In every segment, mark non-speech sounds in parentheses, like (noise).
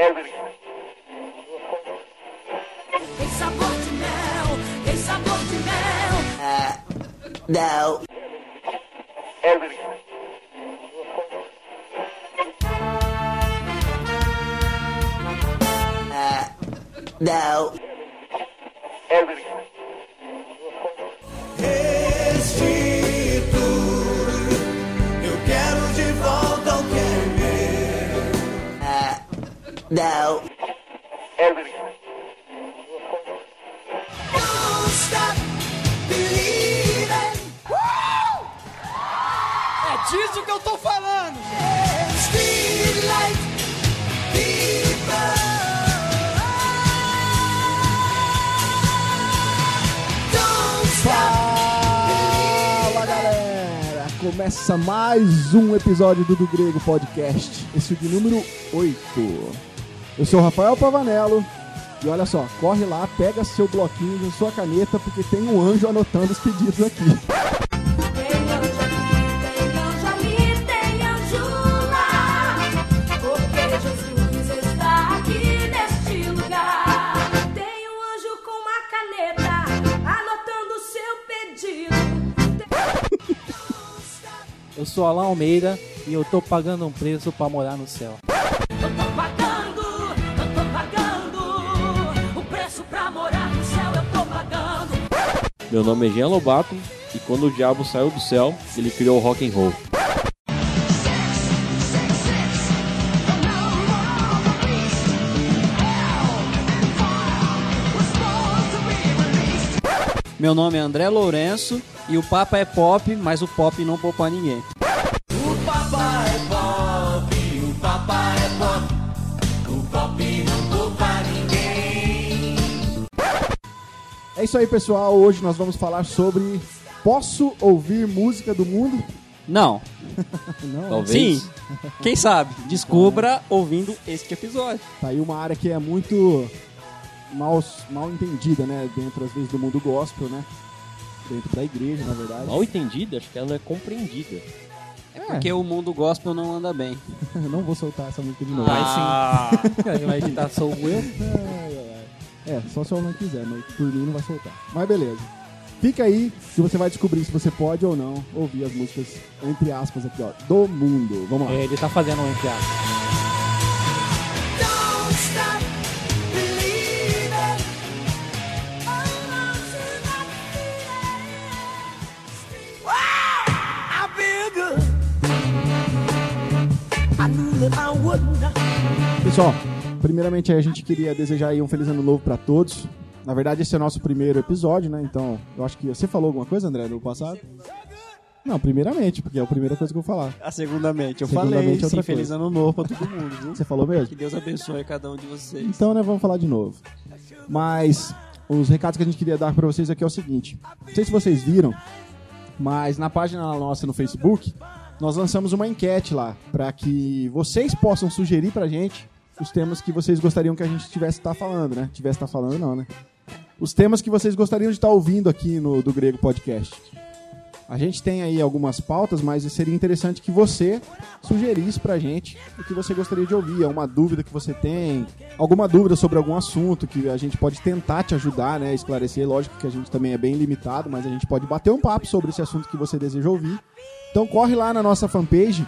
Tem sabor de mel, tem sabor de mel. Não. Não. Não. Don't stop believing. É disso que eu tô falando! Street light people. Don't stop. Fala galera! Começa mais um episódio do Do Grego Podcast, esse é de número 8. Eu sou o Rafael Pavanello e olha só, corre lá, pega seu bloquinho e sua caneta porque tem um anjo anotando os pedidos aqui. Eu sou Alain Almeida e eu tô pagando um preço pra morar no céu. Meu nome é Jean Lobato e quando o diabo saiu do céu, ele criou o rock and roll. Meu nome é André Lourenço e o Papa é pop, mas o pop não poupa ninguém. É isso aí pessoal, hoje nós vamos falar sobre Posso ouvir música do mundo? Não. (laughs) Não, Talvez. Sim. (laughs) Quem sabe? Descubra ouvindo este episódio. Tá aí uma área que é muito mal, mal entendida, né? Dentro, às vezes, do mundo gospel, né? Dentro da igreja, na verdade. Mal entendida, acho que ela é compreendida. É, Porque o mundo gospel não anda bem. (laughs) não vou soltar essa música de novo. Vai sim. Vai editar sou eu. É, só se eu não quiser, mas por mim não vai soltar. Mas beleza. Fica aí que você vai descobrir se você pode ou não ouvir as músicas, entre aspas, aqui, ó, do mundo. Vamos lá. Ele tá fazendo um entre aspas. Pessoal, primeiramente a gente queria desejar aí um feliz ano novo pra todos. Na verdade, esse é o nosso primeiro episódio, né? Então, eu acho que você falou alguma coisa, André, no passado? Não, primeiramente, porque é a primeira coisa que eu vou falar. A segundamente, eu Segundamente, falei, sim, feliz ano novo pra todo mundo, viu? Você falou mesmo? Que Deus abençoe cada um de vocês. Então, né, vamos falar de novo. Mas os recados que a gente queria dar pra vocês aqui é o seguinte. Não sei se vocês viram, mas na página nossa no Facebook, nós lançamos uma enquete lá pra que vocês possam sugerir pra gente os temas que vocês gostariam que a gente tivesse estar falando, né? Tivesse estar falando não, né? Os temas que vocês gostariam de estar ouvindo aqui no do Grego Podcast. A gente tem aí algumas pautas, mas seria interessante que você sugerisse pra gente o que você gostaria de ouvir, é uma dúvida que você tem, alguma dúvida sobre algum assunto que a gente pode tentar te ajudar, né, esclarecer. Lógico que a gente também é bem limitado, mas a gente pode bater um papo sobre esse assunto que você deseja ouvir. Então corre lá na nossa fanpage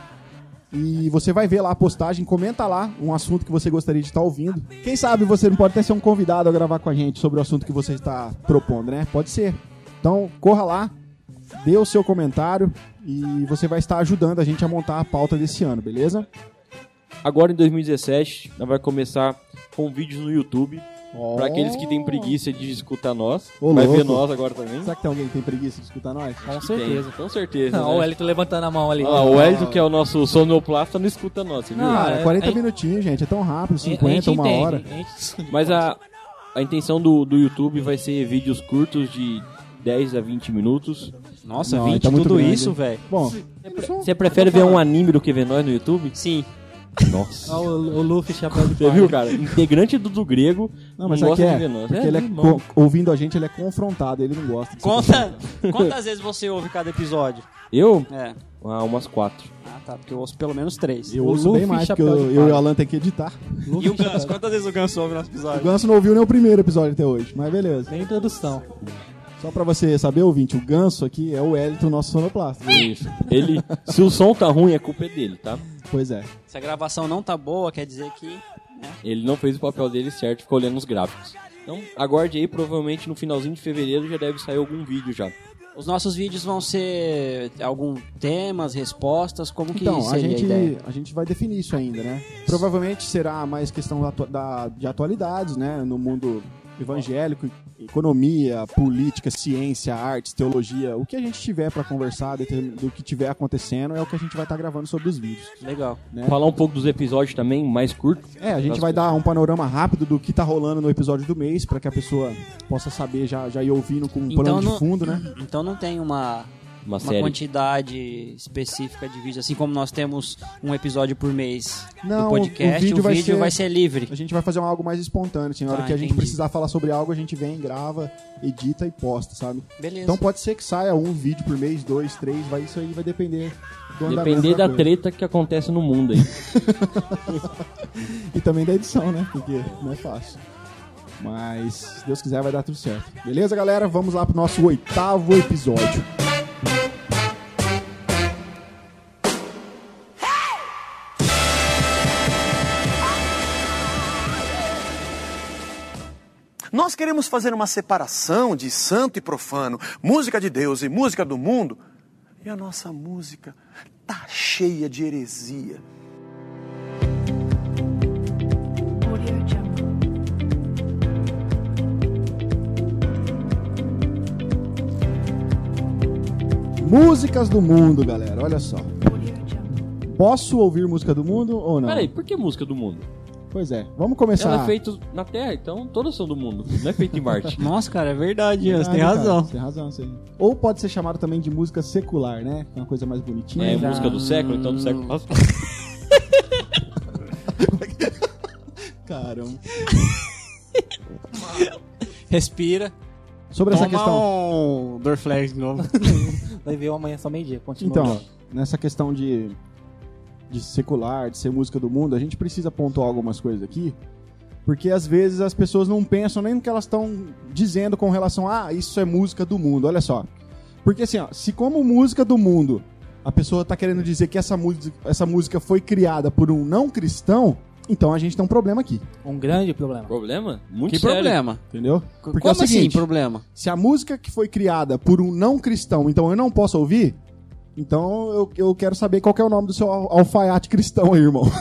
e você vai ver lá a postagem, comenta lá um assunto que você gostaria de estar ouvindo. Quem sabe você não pode até ser um convidado a gravar com a gente sobre o assunto que você está propondo, né? Pode ser. Então, corra lá, dê o seu comentário e você vai estar ajudando a gente a montar a pauta desse ano, beleza? Agora em 2017, nós vai começar com vídeos no YouTube. Pra aqueles que têm preguiça de escutar nós. Ô, vai ver louco. nós agora também. Será que tem alguém que tem preguiça de escutar nós? Com certeza. Tem, com certeza. Não, o né? Elito levantando a mão ali. Ah, o Elton, que é o nosso sonoplasta, não escuta nós, você viu? Não, Cara, é, 40 é- minutinhos, gente, é tão rápido, A gente 50, uma entende, hora. gente- Mas a, a intenção do, do YouTube vai ser vídeos curtos de 10 a 20 minutos. Nossa, Não, 20, tá muito tudo grande, isso, velho. Bom, Você prefere ver um anime do que ver nós no YouTube? Sim. Nossa. Olha o, o Luffy chapéu de Você viu, cara? Integrante do, do grego. Não, mas não é que é, porque ele é irmão. co- ouvindo a gente, ele é confrontado, ele não gosta. de ser Conta, (laughs) quantas vezes você ouve cada episódio? Eu? É. Ah, umas quatro. Ah, tá, porque eu ouço pelo menos três. Eu O ouço bem Luffy mais, porque chapéu eu, de eu e o palha. Alan tem que editar. E o Ganso? Quantas vezes o Ganso ouve nosso O episódio? Ganso não ouviu nem o primeiro episódio até hoje, mas beleza. Nem introdução. Só pra você saber, ouvinte, o Ganso aqui é o Wellington, nosso sonoplasta. Isso. Ele, se o som tá ruim, a culpa é dele, tá? Pois é. Se a gravação não tá boa, quer dizer que... Ele não fez o papel dele certo, ficou olhando os gráficos. Então, aguarde aí, provavelmente no finalzinho de fevereiro já deve sair algum vídeo já. Os nossos vídeos vão ser algum temas, respostas, como que Então, a seria a, gente, ideia? a gente vai definir isso ainda, né? Provavelmente será mais questão da, da- de atualidades, né? No mundo evangélico, economia, política, ciência, artes, teologia, o que a gente tiver pra conversar do que tiver acontecendo é o que a gente vai estar gravando sobre os vídeos. Legal. né? Falar um pouco dos episódios também, mais curto. É, a gente vai dar um panorama rápido do que tá rolando no episódio do mês pra que a pessoa possa saber já, já ir ouvindo com um Então plano não- de fundo, né? Então não tem uma, Uma uma quantidade específica de vídeos, assim como nós temos um episódio por mês Não, do podcast, o vídeo o vai vídeo ser- vai ser livre. A gente vai fazer um algo mais espontâneo, assim, na hora Ah, que a gente entendi. precisar falar sobre algo, a gente vem, grava, edita e posta, sabe? Beleza. Então pode ser que saia um vídeo por mês, dois, três, vai, isso aí vai depender Depender da coisa. treta que acontece no mundo aí. (laughs) E também da edição, né? Porque não é fácil. Mas, se Deus quiser, vai dar tudo certo. Beleza, galera? Vamos lá pro nosso oitavo episódio. Nós queremos fazer uma separação de santo e profano, música de Deus e música do mundo. E a nossa música tá cheia de heresia. Audio Músicas do mundo, galera. Olha só. Posso ouvir música do mundo ou não? Peraí, por que música do mundo? Pois é. Vamos começar. Ela é feita na Terra, então todas são do mundo. Não é feita em Marte. (laughs) Nossa, cara, é verdade, você tem cara, razão. Você tem razão, sim. Ou pode ser chamado também de música secular, né? Que é uma coisa mais bonitinha. É Já. música do século, então do século passado. (laughs) Caramba. Respira. Sobre essa Toma questão. um Dorflex de novo. (laughs) Vai ver amanhã só meio-dia. Continua. Então, nessa questão de, de secular, de ser música do mundo, a gente precisa pontuar algumas coisas aqui, porque às vezes as pessoas não pensam nem no que elas estão dizendo com relação a ah, isso é música do mundo. Olha só. Porque assim, ó, se como música do mundo a pessoa tá querendo dizer que essa, música- essa música foi criada por um não cristão, então a gente tem um problema aqui, Um grande problema. Problema? Muito que sério. problema? entendeu? Porque Como é o assim, seguinte, problema? se a música que foi criada por um não cristão, então eu não posso ouvir, então eu, eu quero saber qual que é o nome do seu al- alfaiate cristão aí, irmão. (laughs)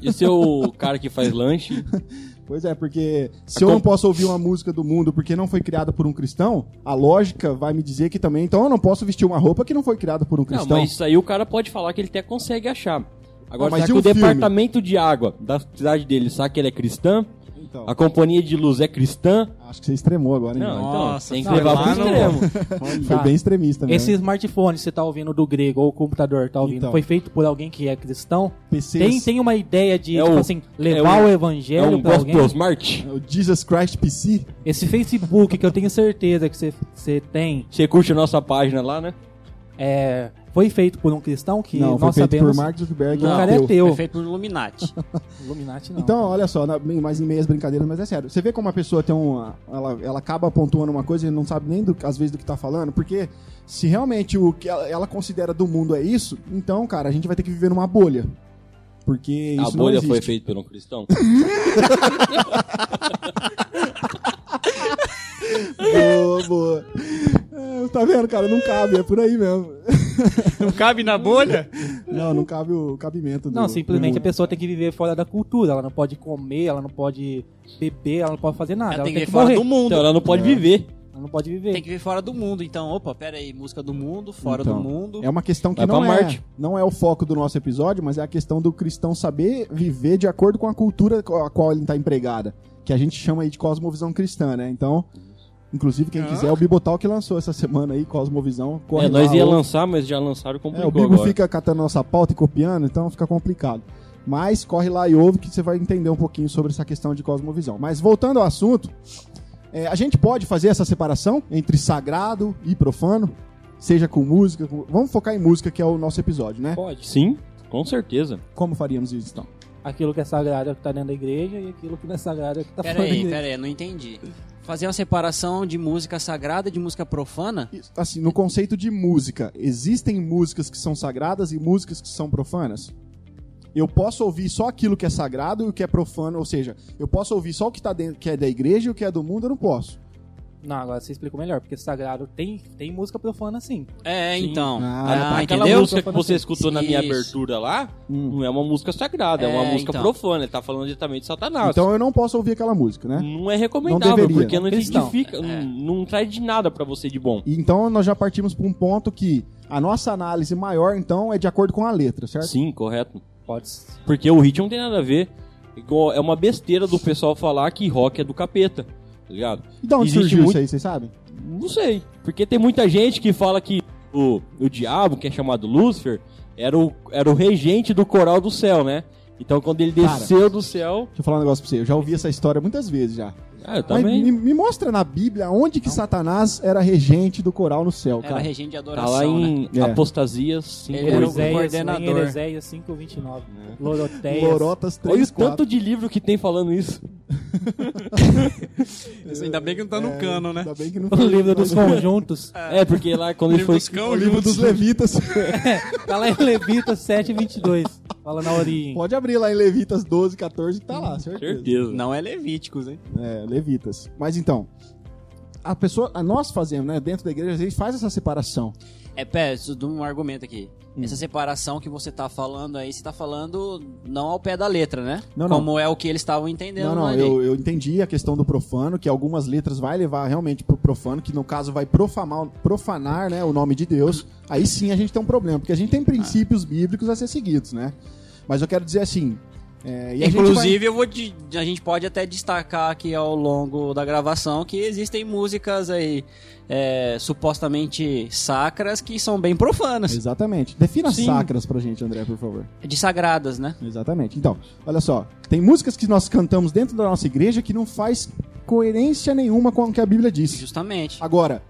E seu cara que faz lanche? (laughs) pois é, porque se eu não posso ouvir uma música do mundo porque não foi criada por um cristão, a lógica vai me dizer que também, então eu não posso vestir uma roupa que não foi criada por um Não, cristão. mas isso aí o cara pode falar que ele até consegue achar. Agora, Ah, mas será e que o filme? departamento de água da cidade dele sabe que ele é cristã? Então, A companhia de luz é cristã? acho que você extremou agora, hein? Não, velho? Nossa, então, tem que não, levar lá pro extremo. (laughs) Foi bem extremista mesmo. Esse smartphone que você tá ouvindo do grego ou o computador tá ouvindo, Então. foi feito por alguém que é cristão? PCs, Tem, tem uma ideia de, É tipo o- assim, levar é o- o É evangelho um pra alguém? gospel smart? o Jesus Christ PC. Esse Facebook que eu tenho certeza que você, você tem, Você curte a nossa página lá, né? é, foi feito por um cristão que não, foi nós feito sabemos... por Mark Zuckerberg. o um cara é teu. Foi feito por Illuminati. (laughs) Illuminati não. Então, olha só, na, mais em meias brincadeiras, mas é sério. Você vê como a pessoa tem uma. Ela, ela acaba pontuando uma coisa e não sabe nem, do, às vezes, do que tá falando, porque se realmente o que ela, ela considera do mundo é isso, então, cara, a gente vai ter que viver numa bolha. Porque a isso não bolha foi feita por um cristão? (laughs) (laughs) Boa, boa. É, tá vendo, cara? Não cabe, é por aí mesmo. (laughs) Não cabe na bolha? Não, não cabe o cabimento do. Não, simplesmente do a pessoa tem que viver fora da cultura. Ela não pode comer, ela não pode beber, ela não pode fazer nada. Ela Ela, tem que que fora morrer. do mundo. Então ela não pode viver. Ela não pode viver. Tem que vir fora do mundo. Então, opa, pera aí, música do mundo, fora Então, do mundo. É uma questão que Vai não é, Marte. não é o foco do nosso episódio, mas é a questão do cristão saber viver de acordo com a cultura com a qual ele está empregada. Que a gente chama aí de cosmovisão cristã, né? Então, inclusive, quem quiser, o Bibotal que lançou essa semana aí, Cosmovisão. Corre É, nós lá, ia ou- lançar, mas já lançaram e É, o Bibo agora. fica catando nossa pauta e copiando, então fica complicado. Mas corre lá e ouve que você vai entender um pouquinho sobre essa questão de cosmovisão. Mas voltando ao assunto, é, a gente pode fazer essa separação entre sagrado e profano? Seja com música. com- Vamos focar em música, que é o nosso episódio, né? Pode. Sim, com certeza. Como faríamos isso então? Aquilo que é sagrado é o que tá dentro da igreja e aquilo que não é sagrado é o que tá Pera fora da aí, igreja. pera aí, não entendi. Fazer uma separação de música sagrada de música profana? Assim, no conceito de música, existem músicas que são sagradas e músicas que são profanas? Eu posso ouvir só aquilo que é sagrado e o que é profano, ou seja, eu posso ouvir só o que, tá dentro, que é da igreja e o que é do mundo, eu não posso. Não, agora você explicou melhor, porque sagrado tem, tem música profana sim. É, Sim. então. Ah, Ah, Aquela entendeu? música que você escutou na minha Isso. abertura lá, Hum. não é uma música sagrada, é, uma É, música então. profana. Ele tá falando diretamente de Satanás. Então eu não posso ouvir aquela música, né? Não é recomendável, Não deveria. porque não identifica, É. não, não traz de nada pra você de bom. Então nós já partimos para um ponto que a nossa análise maior, então, é de acordo com a letra, certo? Sim, correto. Pode ser. Porque o ritmo não tem nada a ver. Igual, é uma besteira do pessoal falar que rock é do capeta, tá ligado? E de onde Existe surgiu muito- isso aí, vocês sabem? Não sei. Porque tem muita gente que fala que o, o diabo, que é chamado Lúcifer, era o, era o regente do coral do céu, né? Então quando ele Cara. desceu do céu. Deixa eu falar um negócio pra você. Eu já ouvi essa história muitas vezes já. Ah, eu Mas também. me, me mostra na Bíblia onde que Satanás era regente do coral no céu, Era cara. regente de Tá adoração, lá né? em É. Apostasias 5. Ele era o Oséias, coordenador. Lá 529. Lorotas 3, Olha o 4. tanto de livro que tem falando isso. Ainda bem que não tá no cano, né? Ainda bem que não O foi- livro dos conjuntos. (laughs) É, porque lá quando ele foi. O livro dos levitas. (laughs) Tá lá em Levitas 7, 22. Fala na origem. Pode abrir lá em Levitas 12, 14 que tá lá, certeza. Certeza. Não é Levíticos, hein? É, levitas. Mas então, a pessoa, a nós fazemos, né, dentro da igreja, a gente faz essa separação. É, pera, isso de um argumento aqui. Hum. Essa separação que você tá falando aí, você tá falando não ao pé da letra, né? Não, não. Como é o que eles estavam entendendo Não, não, ali. eu, eu entendi a questão do profano, que algumas letras vai levar realmente pro profano, que no caso vai profanar, profanar né, o nome de Deus. Aí sim a gente tem um problema, porque a gente tem princípios bíblicos a ser seguidos, né? Mas eu quero dizer assim. é, e gente vai- Inclusive, eu vou de- a gente pode até destacar aqui ao longo da gravação que existem músicas aí é, supostamente sacras que são bem profanas. Exatamente. Defina Sim. sacras pra gente, André, por favor. De sagradas, né? Exatamente. Então, olha só. Tem músicas que nós cantamos dentro da nossa igreja que não faz coerência nenhuma com o que a Bíblia diz. Justamente. Agora,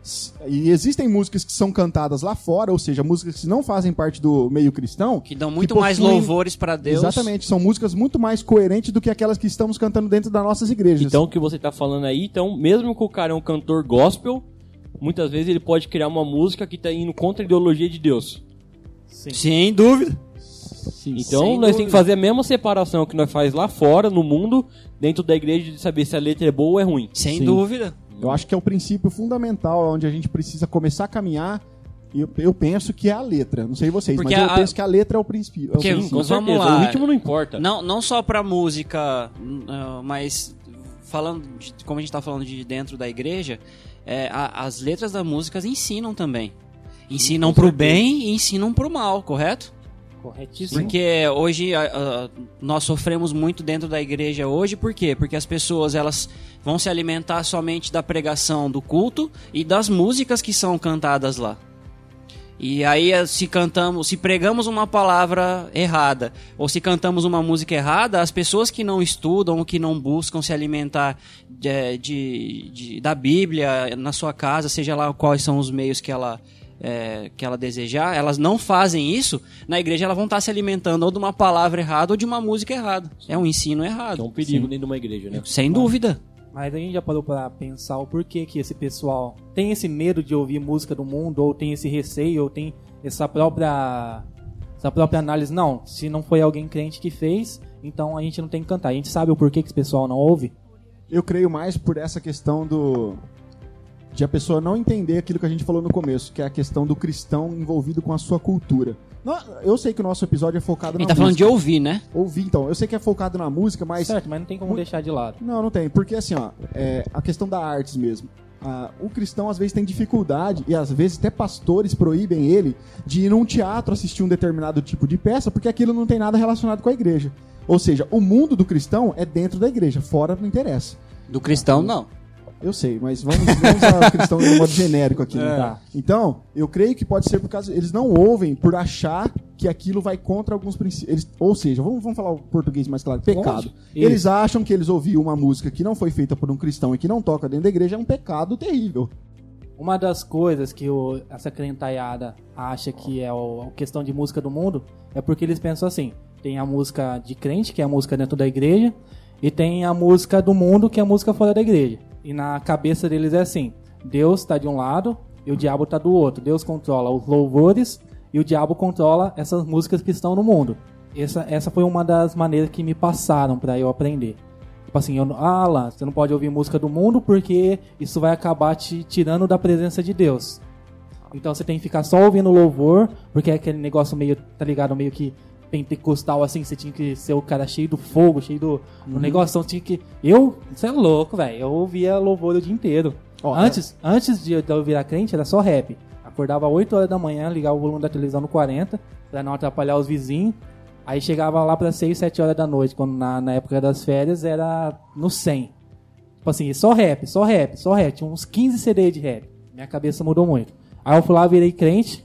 e existem músicas que são cantadas lá fora, ou seja, músicas que não fazem parte do meio cristão. Que dão muito que mais possuem- louvores pra Deus. Exatamente, são músicas muito mais coerentes do que aquelas que estamos cantando dentro das nossas igrejas. Então o que você tá falando aí, então, mesmo que o cara é um cantor gospel, muitas vezes ele pode criar uma música que tá indo contra a ideologia de Deus. Sim. Sem dúvida. Sim, Então Sem nós temos que fazer a mesma separação que nós faz lá fora, no mundo, dentro da igreja, de saber se a letra é boa ou é ruim. Sem Sim. dúvida. Eu acho que é o princípio fundamental onde a gente precisa começar a caminhar. E eu, eu penso que é a letra. Não sei vocês, Porque mas eu a- penso que a letra é o princípio. é o Porque- princípio. Com Vamos lá. o ritmo não importa. Não, não só pra música, ah, mas falando de, como a gente tá falando de dentro da igreja, é, a- as letras das músicas ensinam também. Ensinam pro bem e ensinam pro mal, correto? Corretíssimo. Porque hoje a- a- nós sofremos muito dentro da igreja hoje, por quê? Porque as pessoas elas vão se alimentar somente da pregação do culto e das músicas que são cantadas lá. E aí eh, se cantamos, se pregamos uma palavra errada ou se cantamos uma música errada, as pessoas que não estudam, que não buscam se alimentar de, de- de- da Bíblia na sua casa, seja lá quais são os meios que ela eh, que ela desejar, elas não fazem isso, na igreja elas vão estar se alimentando ou de uma palavra errada ou de uma música errada. É um ensino É errado. um perigo dentro de uma igreja, né? Sem dúvida. Mas a gente já parou pra pensar o porquê que esse pessoal tem esse medo de ouvir música do mundo, ou tem esse receio, ou tem essa própria essa própria análise. Não, se não foi alguém crente que fez, então a gente não tem que cantar. A gente sabe o porquê que esse pessoal não ouve. Eu creio mais por essa questão do. de a pessoa não entender aquilo que a gente falou no começo, que é a questão do cristão envolvido com a sua cultura. Eu sei que o nosso episódio é focado A na gente tá falando de música. ouvir, né? Ouvir, então. Eu sei que é focado na música, mas. Certo, mas não tem como deixar de lado. Não, não tem. Porque assim, ó, é a questão da artes mesmo. Ah, o cristão às vezes tem dificuldade, e às vezes até pastores proíbem ele de ir num teatro assistir um determinado tipo de peça, porque aquilo não tem nada relacionado com a igreja. Ou seja, o mundo do cristão é dentro da igreja, fora não interessa. Do cristão, não. Eu sei, mas vamos, vamos usar o cristão de um modo genérico aqui. né? (laughs) Tá. Então, eu creio que pode ser por causa. Eles não ouvem por achar que aquilo vai contra alguns princípios. Ou seja, vamos, vamos falar o português mais claro: pecado. Eles acham que eles ouviram uma música que não foi feita por um cristão e que não toca dentro da igreja é um pecado terrível. Uma das coisas que o- essa crentaiada acha que é a questão de música do mundo é porque eles pensam assim: tem a música de crente, que é a música dentro da igreja, e tem a música do mundo, que é a música fora da igreja. E na cabeça deles é assim: Deus está de um lado e o diabo está do outro. Deus controla os louvores e o diabo controla essas músicas que estão no mundo. Essa, essa foi uma das maneiras que me passaram para eu aprender. Tipo assim, eu, ah lá, você não pode ouvir música do mundo porque isso vai acabar te tirando da presença de Deus. Então você tem que ficar só ouvindo louvor, porque é aquele negócio meio, tá ligado, meio que pentecostal assim, você tinha que ser o cara cheio do fogo, cheio do, do negócio, então tinha que... Eu, você é louco, velho, eu ouvia louvor o dia inteiro. Ó, antes, antes de eu virar crente, era só rap. Acordava 8 horas da manhã, ligava o volume da televisão no 40, pra não atrapalhar os vizinhos. Aí chegava lá pra 6, 7 horas da noite, quando na, na época das férias era no 100. Tipo assim, só rap, só rap, só rap. Tinha uns 15 CD de rap. Minha cabeça mudou muito. Aí eu fui lá, virei crente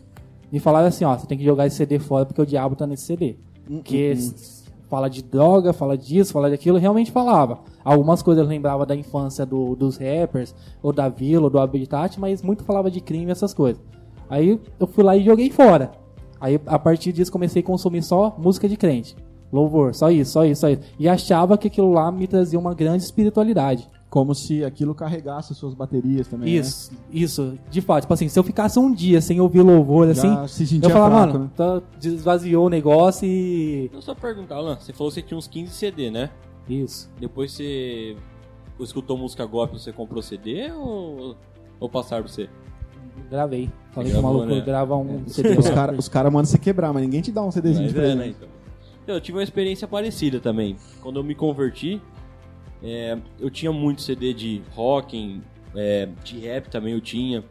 e falaram assim, ó, você tem que jogar esse CD fora porque o diabo tá nesse CD. Porque s- fala de droga, fala disso, fala daquilo, realmente falava. Algumas coisas eu lembrava da infância do- dos rappers, ou da Vila, ou do Habitat, mas muito falava de crime e essas coisas. Aí eu fui lá e joguei fora. Aí a partir disso comecei a consumir só música de crente. Louvor, só isso, só isso, só isso. E achava que aquilo lá me trazia uma grande espiritualidade. Como se aquilo carregasse suas baterias também. Isso, isso, de fato. Tipo assim, se eu ficasse um dia sem ouvir louvor, assim, Já se sentia eu falava, fraco, mano, né? tá, esvaziou o negócio e. Eu só perguntar, Alan, você falou que você tinha uns 15 CD, né? Isso. Depois você escutou música gospel, você comprou CD ou, ou passaram pra você? Gravei. Falei Gravou, pro maluco né? grava um (laughs) CD. Os caras os cara mandam você quebrar, mas ninguém te dá um CDzinho de Mas é, né, então. Eu tive uma experiência parecida também. Quando eu me converti, é, eu tinha muito CD de rock, é, de rap também eu tinha,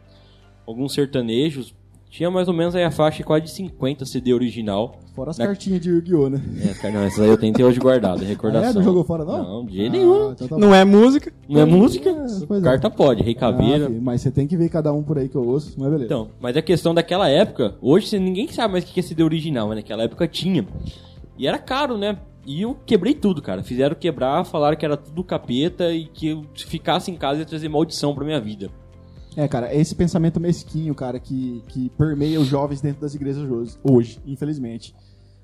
alguns sertanejos. Tinha mais ou menos aí a faixa quase de 50 CD original. Fora as Na- cartinhas de Yu-Gi-Oh, né? É, cara, não, essas aí eu tenho até hoje guardado, recordação. Ah, é? Não jogou fora, não? Não, de jeito nenhum. Ah, então tá. Não é música? Não é música? É, é. Carta pode, Rei Caveira. Ah, filho, mas você tem que ver cada um por aí que eu ouço, mas beleza. Então, mas a questão daquela época, hoje ninguém sabe mais o que é CD original, mas naquela época tinha. E era caro, né? E eu quebrei tudo, cara. Fizeram quebrar, falaram que era tudo capeta e que eu se ficasse em casa ia trazer maldição pra minha vida. É, cara, é esse pensamento mesquinho, cara, que, que permeia os jovens dentro das igrejas hoje, hoje, infelizmente.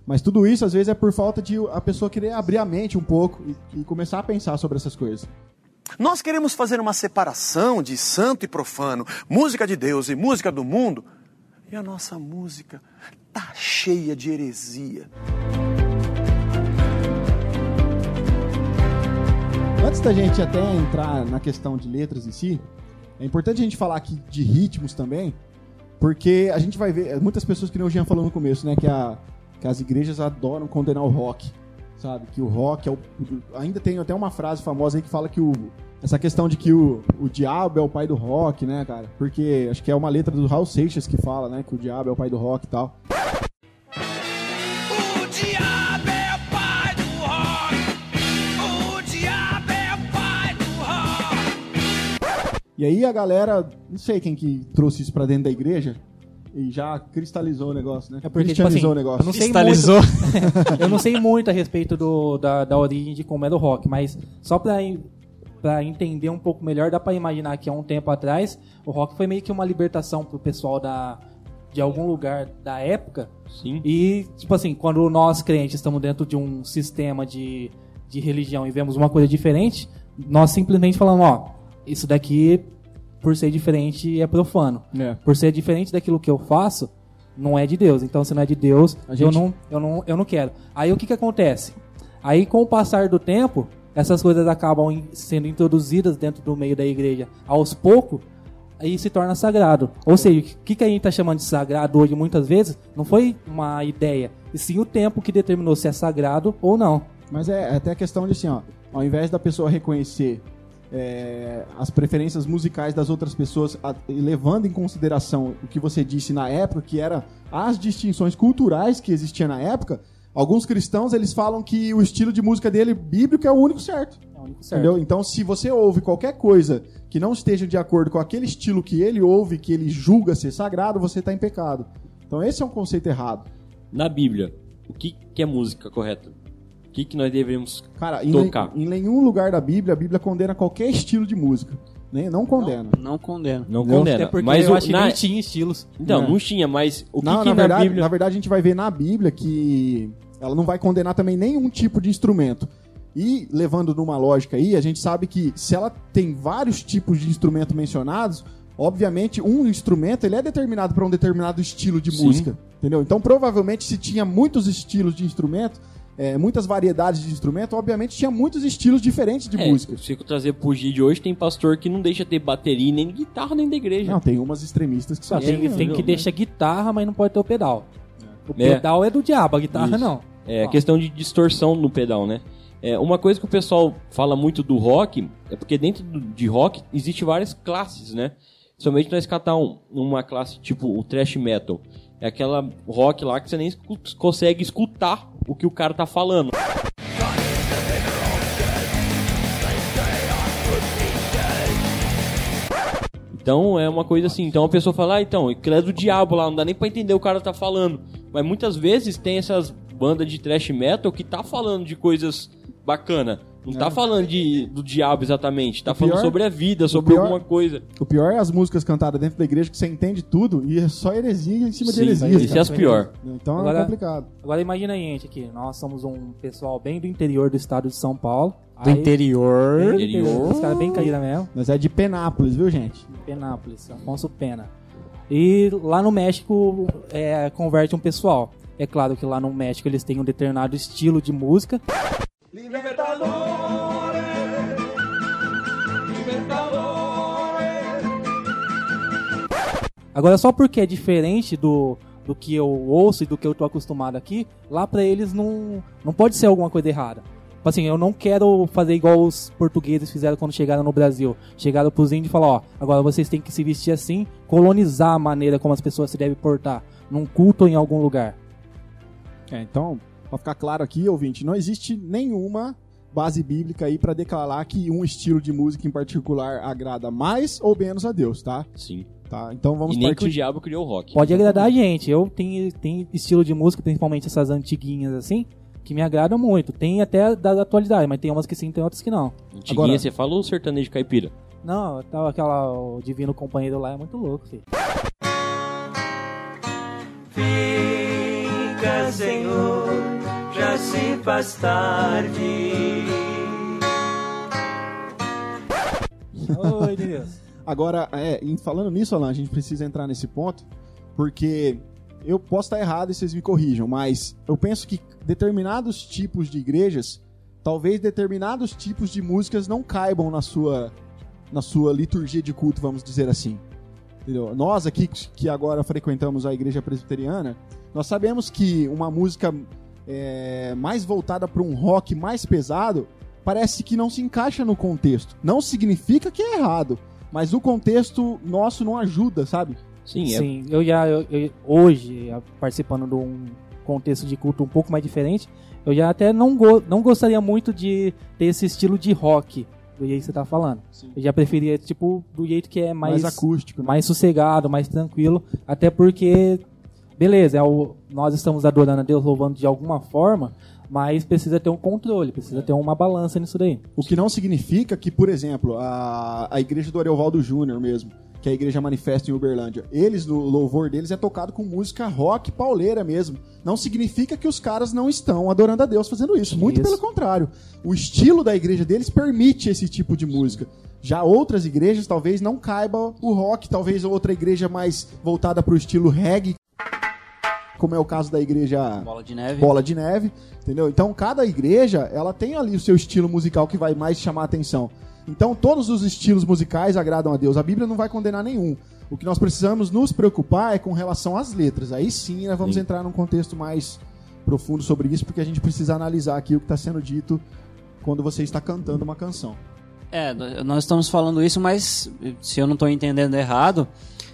Mas tudo isso, às vezes, é por falta de a pessoa querer abrir a mente um pouco e, e começar a pensar sobre essas coisas. Nós queremos fazer uma separação de santo e profano, música de Deus e música do mundo, e a nossa música tá cheia de heresia. Antes da gente até entrar na questão de letras em si, é importante a gente falar aqui de ritmos também, porque a gente vai ver, muitas pessoas que nem o Jean falou no começo, né, que, a, que as igrejas adoram condenar o rock, sabe? Que o rock é o. Ainda tem até uma frase famosa aí que fala que o. Essa questão de que o, o diabo é o pai do rock, né, cara? Porque acho que é uma letra do Raul Seixas que fala, né, que o diabo é o pai do rock e tal. O diabo é o pai do rock. O diabo é o pai do rock. E aí a galera, não sei quem que trouxe isso pra dentro da igreja e já cristalizou o negócio, né? É porque, tipo Cristianizou assim, o negócio. eu não sei Cristalizou. (laughs) eu não sei muito a respeito do, da, da origem de como era o rock, mas só pra, pra entender um pouco melhor, dá pra imaginar que há um tempo atrás o rock foi meio que uma libertação pro pessoal da, de algum lugar da época. Sim. E, tipo assim, quando nós crentes estamos dentro de um sistema de, de religião e vemos uma coisa diferente, nós simplesmente falamos, ó, isso daqui, por ser diferente, é profano. É. Por ser diferente daquilo que eu faço, não é de Deus. Então, se não é de Deus, A eu, gente- não, eu, não, eu não quero. Aí o que, que acontece? Aí, com o passar do tempo, essas coisas acabam sendo introduzidas dentro do meio da igreja aos poucos, aí se torna sagrado. Ou seja, o que, que a gente está chamando de sagrado hoje, muitas vezes, não foi uma ideia, e sim o tempo que determinou se é sagrado ou não. Mas é até a questão de assim, ó, ao invés da pessoa reconhecer é, as preferências musicais das outras pessoas, a- levando em consideração o que você disse na época, que era as distinções culturais que existiam na época, alguns cristãos eles falam que o estilo de música dele bíblico é o único certo. É o único certo. Entendeu? Então, se você ouve qualquer coisa que não esteja de acordo com aquele estilo que ele ouve, que ele julga ser sagrado, você está em pecado. Então, esse é um conceito errado. na Bíblia, o que, que é música correta? Que, que nós devemos Cara, em, tocar? em nenhum lugar da Bíblia, a Bíblia condena qualquer estilo de música. Nem, não condena. Não. Não Não, condena. Até porque mas eu o- acho que na- nem tinha estilos. Então, Não. não tinha, mas o que, Não, que na, na, verdade, Bíblia... na verdade, a gente vai ver na Bíblia que ela não vai condenar também nenhum tipo de instrumento. E, levando numa lógica aí, a gente sabe que se ela tem vários tipos de instrumento mencionados, obviamente um instrumento ele é determinado para um determinado estilo de Sim. música. Entendeu? Então, provavelmente, se tinha muitos estilos de instrumento, é, muitas variedades de instrumento, obviamente tinha muitos estilos diferentes de É, música. Se eu trazer pro Gil de hoje, tem pastor que não deixa ter bateria, nem guitarra, nem da igreja. Não, tem umas extremistas que só tem, tem- tem que deixar guitarra, mas não pode ter o pedal. O É. pedal é do diabo, a guitarra Isso. não. É Ó. questão de distorção no pedal, né? É, uma coisa que o pessoal fala muito do rock é porque dentro do- de rock existe várias classes, né? Somente nós catar um- uma classe tipo o thrash metal. É aquela rock lá que você nem consegue escutar o que o cara tá falando. Então é uma coisa assim. Então a pessoa fala, ah, então, é do diabo lá, não dá nem pra entender o cara tá falando. Mas muitas vezes tem essas bandas de thrash metal que tá falando de coisas bacana. Não tá falando de, do diabo exatamente, tá O falando pior- sobre a vida, sobre pior- alguma coisa. O pior é as músicas cantadas dentro da igreja que você entende tudo e é só heresia em cima de Sim, heresia. isso é as pior. Então Agora- é complicado. Agora imagina a gente aqui, nós somos um pessoal bem do interior do estado de São Paulo. Do Aí- interior. Bem do Interior. Os caras bem caídos mesmo. Mas é de Penápolis, viu, gente? Penápolis, Afonso Pena. E lá no México é, converte um pessoal. É claro que lá no México eles têm um determinado estilo de música. Agora, só porque é diferente do, do que eu ouço e do que eu tô acostumado aqui, lá pra eles não, não pode ser alguma coisa errada. Tipo assim, eu não quero fazer igual os portugueses fizeram quando chegaram no Brasil. Chegaram pros índios e falaram, ó, agora vocês têm que se vestir assim, colonizar a maneira como as pessoas se devem portar, num culto em algum lugar. É, então, pra ficar claro aqui, ouvinte, não existe nenhuma base bíblica aí pra declarar que um estilo de música em particular agrada mais ou menos a Deus, tá? Sim. tá? Então vamos e nem que o diabo criou o rock. Pode agradar a gente. Eu tenho, tenho estilo de música, principalmente essas antiguinhas assim, que me agradam muito. Tem até da atualidade, mas tem umas que sim, tem outras que não. Antiguinha, Agora- você fala o sertanejo caipira. Não, tava aquela o Divino Companheiro lá é muito louco, filho. Fica, Senhor, se faz tarde. Oi, Deus. Agora, é, em- falando nisso, Alan, a gente precisa entrar nesse ponto, porque eu posso estar errado e vocês me corrijam, mas eu penso que determinados tipos de igrejas, talvez determinados tipos de músicas não caibam na sua, na sua liturgia de culto, vamos dizer assim. Entendeu? Nós aqui que agora frequentamos a igreja presbiteriana, nós sabemos que uma música é, mais voltada para um rock mais pesado parece que não se encaixa no contexto. Não significa que é errado, mas o contexto nosso não ajuda, sabe? Sim, é. Sim, eu já eu- eu- hoje participando de um contexto de culto um pouco mais diferente, eu já até não, go- não gostaria muito de ter esse estilo de rock do jeito que você tá falando. Eu já preferia tipo do jeito que é Mais, mais acústico, né? mais sossegado, mais tranquilo, até porque beleza, é o- nós estamos adorando a Deus, louvando de alguma forma, mas precisa ter um controle, precisa ter uma balança nisso daí. O que não significa que, por exemplo, a, a igreja do Ariovaldo Júnior mesmo, que é a igreja manifesta em Uberlândia, eles, no louvor deles, é tocado com música rock pauleira mesmo. Não significa que os caras não estão adorando a Deus fazendo isso. Muito Isso. pelo contrário. O estilo da igreja deles permite esse tipo de música. Já outras igrejas talvez não caiba o rock, talvez outra igreja mais voltada para o estilo reggae, como é o caso da igreja Bola de neve. bola de neve, entendeu? Então cada igreja, ela tem ali o seu estilo musical que vai mais chamar a atenção. Então todos os estilos musicais agradam a Deus. A Bíblia não vai condenar nenhum. O que nós precisamos nos preocupar é com relação às letras. Aí sim nós vamos Sim. entrar num contexto mais profundo sobre isso, porque a gente precisa analisar aqui o que está sendo dito quando você está cantando uma canção. É, nós estamos falando isso, mas se eu não estou entendendo errado,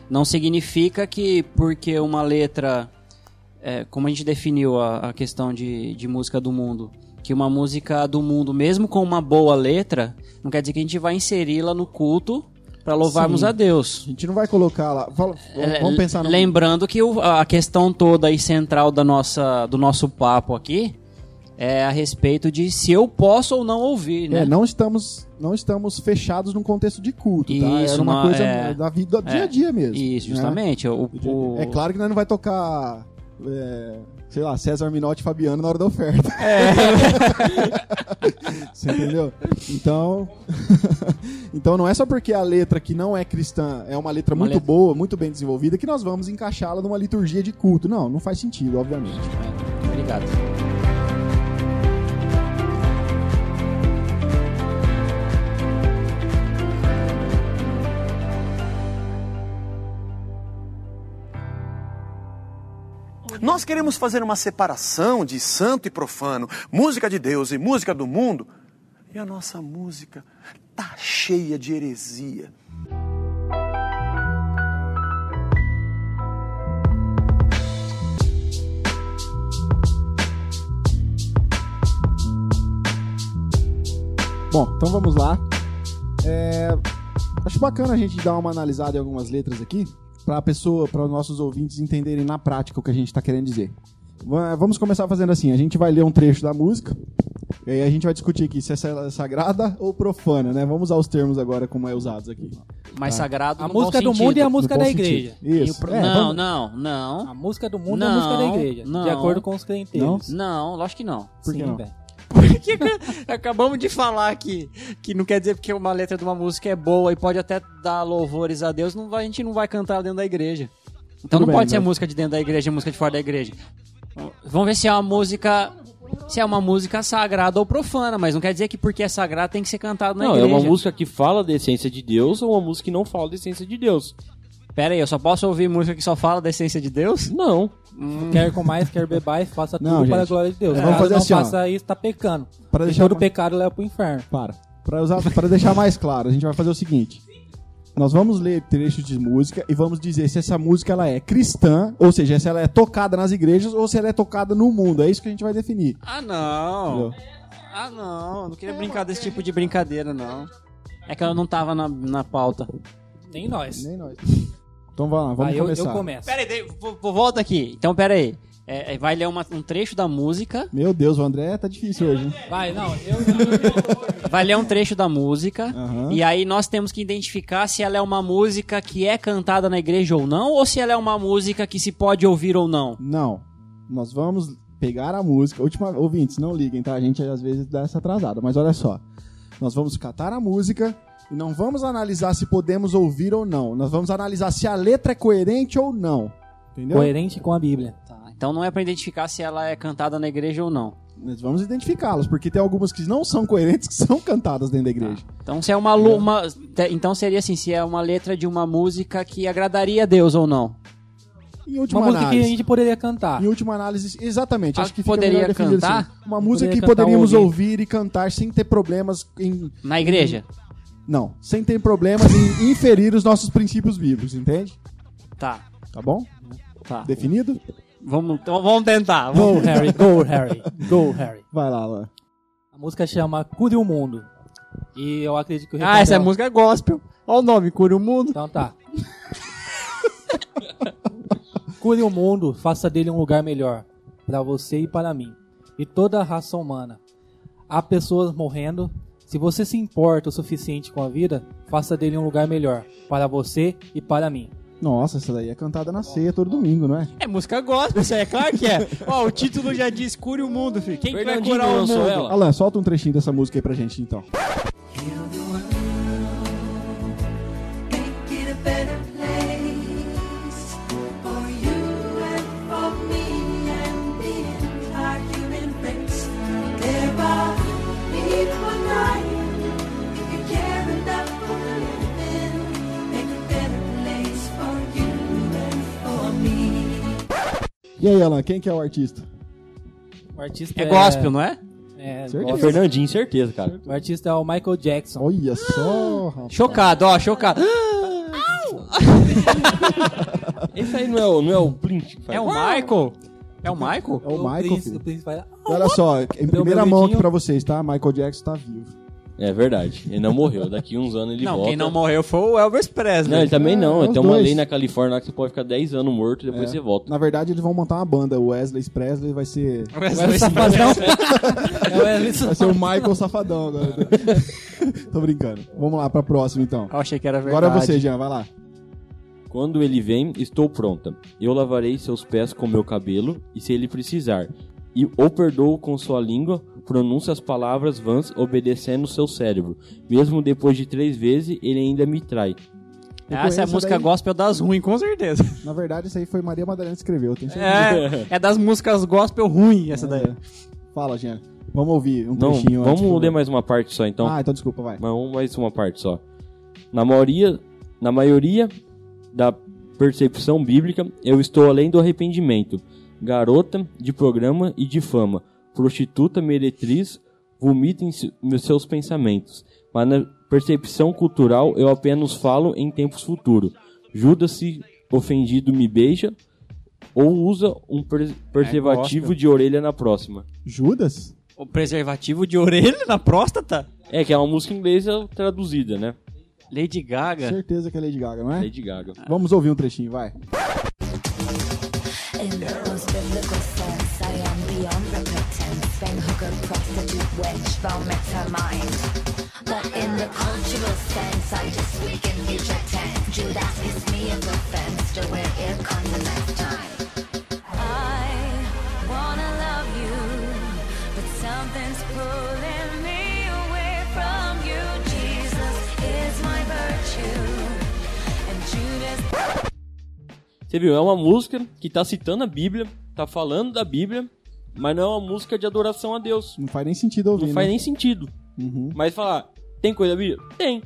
não significa que porque uma letra, é, como a gente definiu a, a questão de, de música do mundo, que uma música do mundo, mesmo com uma boa letra, não quer dizer que a gente vai inseri-la no culto para louvarmos Sim. a Deus. A gente não vai colocar lá. Fala- É, vamos pensar no. Lembrando que o- a questão toda e central da nossa, do nosso papo aqui é a respeito de se eu posso ou não ouvir, né? É, não estamos, não estamos fechados num contexto de culto, tá? Isso, Era uma não- coisa é. da vida do dia a É. dia mesmo. Isso, né? justamente. O, o- É claro que nós não vai tocar, é, sei lá, César Minotti e Fabiano na hora da oferta. É. (laughs) Você entendeu? Então, (laughs) então não é só porque a letra que não é cristã é uma letra Uma muito letra- boa, muito bem desenvolvida, que nós vamos encaixá-la numa liturgia de culto. Não, não faz sentido, obviamente. Obrigado. Nós queremos fazer uma separação de santo e profano, música de Deus e música do mundo. E a nossa música tá cheia de heresia. Bom, então vamos lá. É, acho bacana a gente dar uma analisada em algumas letras aqui, para a pessoa, para os nossos ouvintes entenderem na prática o que a gente está querendo dizer. Va- Vamos começar fazendo assim: a gente vai ler um trecho da música, e aí a gente vai discutir aqui se é sa- sagrada ou profana, né? Vamos usar os termos agora como é usados aqui. Mais sagrado A música do sentido. mundo e a música da sentido. igreja. Isso. Pro- É, não, vamos- não, não. A música do mundo é a música da Não, igreja. De não. acordo com os crenteiros. Não, lógico que não. Por que Sim, não? Porque (laughs) acabamos de falar aqui que não quer dizer porque uma letra de uma música é boa e pode até dar louvores a Deus, não vai, a gente não vai cantar dentro da igreja. Então Tudo não bem, pode ser mas- música de dentro da igreja e música de fora da igreja. Vamos ver se é uma música. Se é uma música sagrada ou profana, mas não quer dizer que porque é sagrada tem que ser cantado na Não, é igreja. uma música que fala da essência de Deus ou uma música que não fala da essência de Deus. Pera aí, eu só posso ouvir música que só fala da essência de Deus? Não. Quer com mais, quer bebais, faça tudo Não, para a glória de Deus. Vamos Caso fazer não assim, ó. faça isso, tá pecando. Para E deixar todo pecado leva pro inferno. Para. Para usar, para deixar mais claro, a gente vai fazer o seguinte. Nós vamos ler trechos de música e vamos dizer se essa música ela é cristã, ou seja, se ela é tocada nas igrejas ou se ela é tocada no mundo. É isso que a gente vai definir. Ah, não. Entendeu? Ah, não. Não queria brincar desse tipo de brincadeira, não. É que eu não tava na, na pauta. Nem nós. Nem nós. Então vamos lá, vamos eu, começar. eu começo. Pera aí, volta aqui. Então, pera aí. É, é, vai ler uma- um trecho da música. Meu Deus, o André tá difícil hoje, hein? Vai, não. Eu, eu- Vai ler um trecho da música. Aham. E aí nós temos que identificar se ela é uma música que é cantada na igreja ou não, ou se ela é uma música que se pode ouvir ou não. Não. Nós vamos pegar a música. Última, ouvintes, não liguem, tá? A gente às vezes dá essa atrasada, mas olha só. Nós vamos catar a música e não vamos analisar se podemos ouvir ou não. Nós vamos analisar se a letra é coerente ou não. Entendeu? coerente com a Bíblia. Tá, Então não é pra identificar se ela é cantada na igreja ou não. Nós vamos identificá-las, porque tem algumas que não são coerentes que são cantadas dentro da igreja. Então se é uma, uma então seria assim, se é uma letra de uma música que agradaria a Deus ou não. Em última Uma música que a análise. gente poderia cantar. Em última análise, exatamente. Acho que fica poderia definido cantar? assim. Uma música Poderia que poderíamos ou ouvir e cantar sem ter problemas em. Na igreja. Não, sem ter problemas em inferir os nossos princípios bíblicos, entende? Tá. Tá bom? Tá. Definido? Vamos, então vamos tentar. Go, Harry. Go, Harry. Go, (laughs) Harry. Vai lá, Alan. A música chama Cure o Mundo. E eu acredito que o Ah, essa é música gospel. Olha o nome, Cura o Mundo. Então tá. (laughs) Cure o mundo, faça dele um lugar melhor. Pra você e para mim. E toda a raça humana. Há pessoas morrendo. Se você se importa o suficiente com a vida, faça dele um lugar melhor. Para você e para mim. Nossa, essa daí é cantada na ceia todo domingo, não é? É música gospel, isso aí é claro que é. (laughs) Ó, o título já diz Cure o Mundo, filho. Quem que vai curar o mundo? Alan, solta um trechinho dessa música aí pra gente, então. E aí, Alan, quem que é o artista? O artista É gospel, não é? É, Certeza. Gospel. Fernandinho, certeza, cara. O artista é o Michael Jackson. Olha só, rapaz. Chocado, ó, chocado. (laughs) Esse aí não é o, não é o Plint que faz. É o Michael? É o Michael? É o Michael, príncipe, filho. o príncipe vai- Olha só, em Deu primeira mão aqui pra vocês, tá? Michael Jackson tá vivo. É verdade. Ele não morreu. Daqui uns anos ele não, volta. quem não morreu foi o Elvis Presley. Não, ele também não. É, Tem uma dois. lei na Califórnia lá que você pode ficar 10 anos morto e depois É. você volta. Na verdade, eles vão montar uma banda. O Wesley Presley vai ser. Wesley Safadão. é o Wesley Vai ser o Michael Safadão agora. (laughs) Tô brincando. Vamos lá pra próxima então. Eu achei que era verdade. Agora é você, Jean, vai lá. Quando ele vem, estou pronta. Eu lavarei seus pés com meu cabelo, e se ele precisar. E ou perdoo com sua língua, pronuncia as palavras vãs, obedecendo seu cérebro. Mesmo depois de três vezes, ele ainda me trai. Eu Essa é a música daí. gospel das ruins, com certeza. Na verdade, isso aí foi Maria Madalena que escreveu. É, é das músicas gospel ruim, essa daí. É. Fala, Jean. Vamos ouvir um Não, trechinho vamos ler mais uma parte só então. Ah, então desculpa, vai. Mas vamos mais uma parte só. Na maioria, na maioria da percepção bíblica, eu estou além do arrependimento. Garota de programa e de fama, prostituta meretriz, vomita em seus pensamentos. Mas na percepção cultural, eu apenas falo em tempos futuros. Judas se ofendido me beija ou usa um pre- preservativo gospel. de orelha na próxima. Judas? O preservativo de orelha na próstata? É que é uma música inglesa traduzida, né? Lady Gaga. Certeza que é Lady Gaga, não é? Lady Gaga. Vamos ouvir um trechinho, vai. In Fame hooker, prostitute, wench. But in the cultural sense, I just weaken future tense. Judas is me to. Você viu? É uma música que tá citando a Bíblia, tá falando da Bíblia, mas não é uma música de adoração a Deus. Não faz nem sentido ouvir, Não faz né? nem sentido. Uhum. Mas falar, tem coisa da Bíblia? Tem.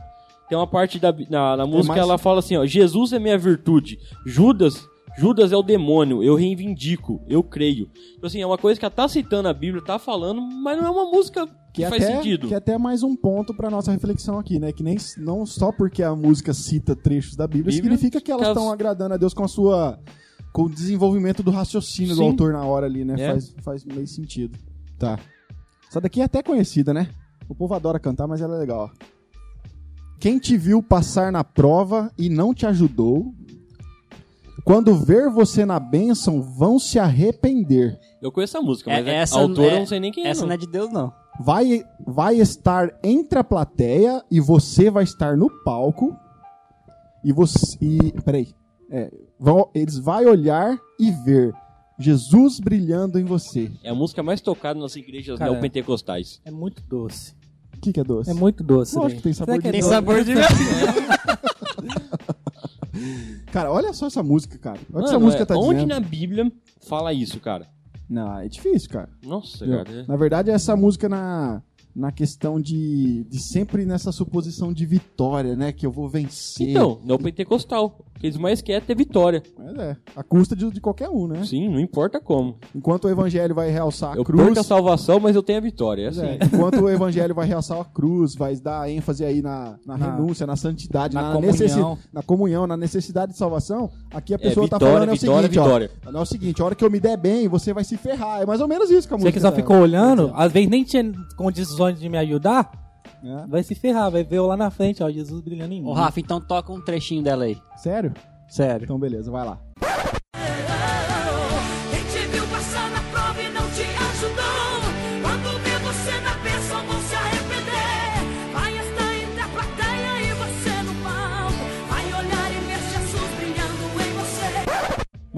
Tem uma parte da, na, na música mais- ela fala assim, ó, Jesus é minha virtude. Judas, Judas é o demônio, eu reivindico, eu creio. Então, assim, é uma coisa que ela tá citando a Bíblia, tá falando, mas não é uma música que, Que é, faz até, sentido. que é até mais um ponto pra nossa reflexão aqui, né? Que nem não só porque a música cita trechos da Bíblia, Bíblia, significa que elas- estão agradando a Deus com a sua com o desenvolvimento do raciocínio do Sim. autor na hora ali, né? É. Faz, faz meio sentido. Tá. Essa daqui é até conhecida, né? O povo adora cantar, mas ela é legal. ó. Quem te viu passar na prova e não te ajudou, quando ver você na bênção, vão se arrepender. Eu conheço a música, mas É, a essa autora é- eu não sei nem quem é. Essa não. não é de Deus, não. vai, vai estar entre a plateia e você vai estar no palco e você e peraí é, vão, eles vai olhar e ver Jesus brilhando em você É a música mais tocada nas igrejas Cara, neopentecostais. É muito doce. o que, que é doce É muito doce. Lógico daí. que tem sabor Será de é doce. doce? sabor de (laughs) cara olha só essa música cara olha o que essa Mano, música é- tá onde dizendo na Bíblia fala isso, cara? não é difícil cara Nossa, Entendeu? cara. é- na verdade essa música na na questão de, de sempre nessa suposição de vitória, né? Que eu vou vencer. Então, neopentecostal. O que eles mais querem é ter vitória. Mas é, a custa de, de qualquer um, né? Sim, não importa como. Enquanto o evangelho vai realçar a eu cruz. perco a salvação, mas eu tenho a vitória. É assim. É, enquanto o (laughs) evangelho vai realçar a cruz, vai dar ênfase aí na, na, Na- renúncia, na santidade, na na, comunhão. necessidade, na comunhão, na necessidade de salvação, aqui a pessoa tá vitória, falando é o vitória, seguinte, vitória. ó. É o seguinte, a hora que eu me der bem, você vai se ferrar. É mais ou menos isso que a Você que só tá- ficou olhando, às vezes nem tinha condições de me ajudar, É. vai se ferrar, vai ver eu lá na frente, ó, Jesus brilhando em mim. Ô, Rafa, então toca um trechinho dela aí. Sério? Sério. Então beleza, vai lá.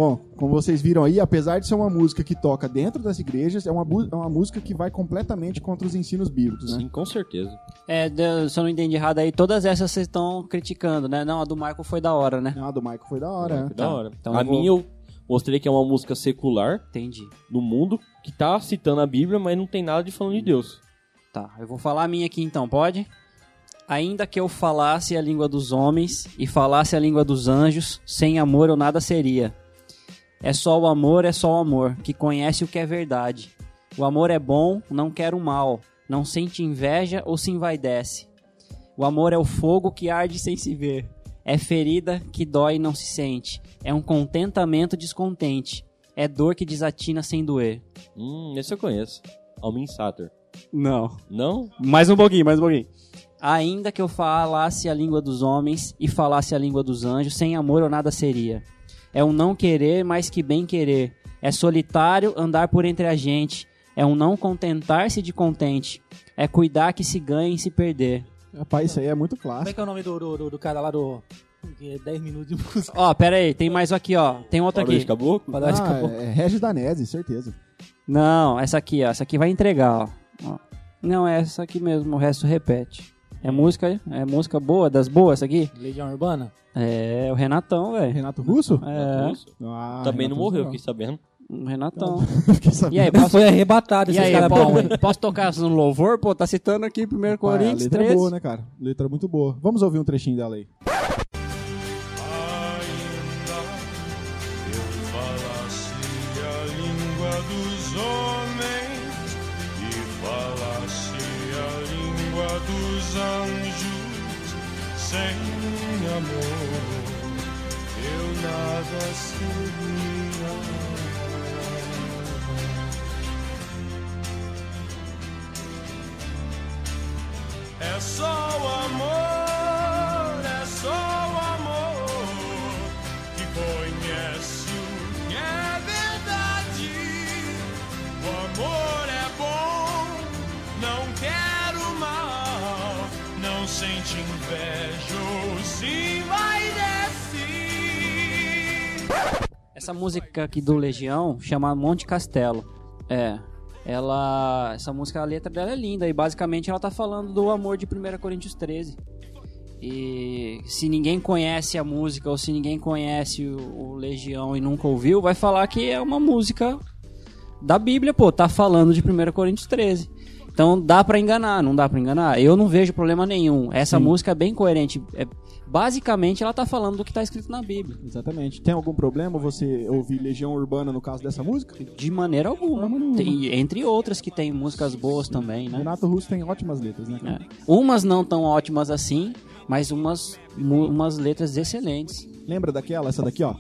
Bom, como vocês viram aí, apesar de ser uma música que toca dentro das igrejas, é uma, é uma música que vai completamente contra os ensinos bíblicos, né? Sim, com certeza. É, de- se eu não entendi errado aí, todas essas vocês estão criticando, né? Não, a do Michael foi da hora, né? Ah, a do Michael foi da hora, né? Da hora. então a vou- minha eu mostrei que é uma música secular Entendi. no mundo que tá citando a Bíblia, mas não tem nada de falando de Deus. Tá, eu vou falar a minha aqui então, pode? Ainda que eu falasse a língua dos homens e falasse a língua dos anjos, sem amor eu nada seria. É só o amor, é só o amor, que conhece o que é verdade. O amor é bom, não quer o mal, não sente inveja ou se envaidece. O amor é o fogo que arde sem se ver. É ferida que dói e não se sente. É um contentamento descontente. É dor que desatina sem doer. Hum, esse eu conheço. Almin Sater. Não. Não? Mais um pouquinho, mais um pouquinho. Ainda que eu falasse a língua dos homens e falasse a língua dos anjos, sem amor eu nada seria. É um não querer mais que bem querer. É solitário andar por entre a gente. É um não contentar-se de contente. É cuidar que se ganhe e se perder. Rapaz, isso aí é muito Como é clássico. que é o nome do, do, do- do cara lá do. que é 10 minutos de música. Ó, pera aí, tem mais aqui, ó. Tem outro Faroeste aqui. Caboclo? Ah, acabou. é Regis Danese, certeza. Não, essa aqui, ó. Essa aqui vai entregar, ó. Ó. Não, é essa aqui mesmo, o resto repete. É música, é música boa, das boas essa aqui? Legião Urbana? É, o Renatão, velho. Renato Russo? É, Ah, Também não Renato morreu, Russo fiquei sabendo. o Renatão. (laughs) não. Sabendo. E aí, posso, Foi arrebatado e caras bons, hein? posso, tocar no louvor? Pô, tá citando aqui 1 Pai, a Coríntios letra 13. é boa, né, cara? Letra muito boa. Vamos ouvir um trechinho dela aí. Só o amor, é só o amor que conhece o que é verdade. O amor é bom, não quer o mal, não sente inveja se vai descer. Essa música aqui do Legião chama Monte Castelo. É. Ela. Essa música, a letra dela é linda e basicamente ela tá falando do amor de 1 Coríntios 13. E se ninguém conhece a música ou se ninguém conhece o, o Legião e nunca ouviu, vai falar que é uma música da Bíblia, pô, tá falando de 1 Coríntios 13. Então dá pra enganar, não dá pra enganar? Eu não vejo problema nenhum. Essa música é bem coerente. É- basicamente ela tá falando do que tá escrito na Bíblia. Exatamente. Tem algum problema você ouvir Legião Urbana no caso dessa música? De maneira alguma. Tem- entre outras que tem músicas boas também, né? Renato Russo tem ótimas letras, né? É. Umas não tão ótimas assim, mas umas, umas letras excelentes. Lembra daquela? Essa daqui, ó.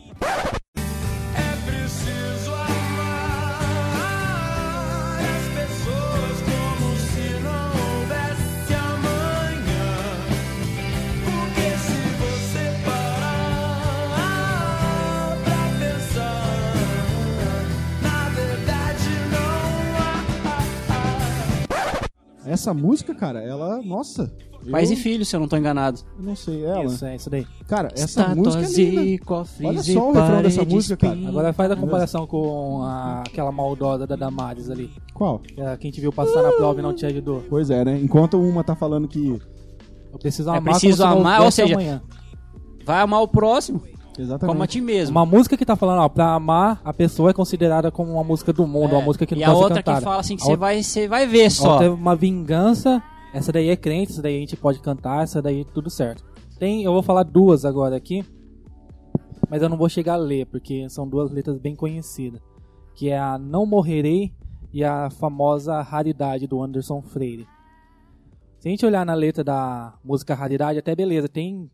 Essa música, cara, ela. Nossa. Pais eu e filhos, se eu não tô enganado. Não sei, ela. Isso, é isso daí. Cara, essa música é linda. cofres Olha só o refrão dessa música, cara. Agora faz a comparação com a- aquela maldosa da Damares ali. Qual? Que a- Quem te viu passar na prova e não te ajudou. Pois é, né? Enquanto uma tá falando que. Eu preciso É amar preciso se não amar, ou seja, amanhã. Vai amar o próximo, Exatamente. como a ti mesmo. Uma música que tá falando, ó, pra amar a pessoa é considerada como uma música do mundo, uma música que não É. e pode a ser outra cantada. que fala assim que A você vai, você vai ver só. teve uma vingança, essa daí é crente, essa daí a gente pode cantar, essa daí tudo certo. Tem, eu vou falar duas agora aqui, mas eu não vou chegar a ler, porque são duas letras bem conhecidas. Que é a Não Morrerei e a famosa Raridade do Anderson Freire. Se a gente olhar na letra da música Raridade, até beleza, tem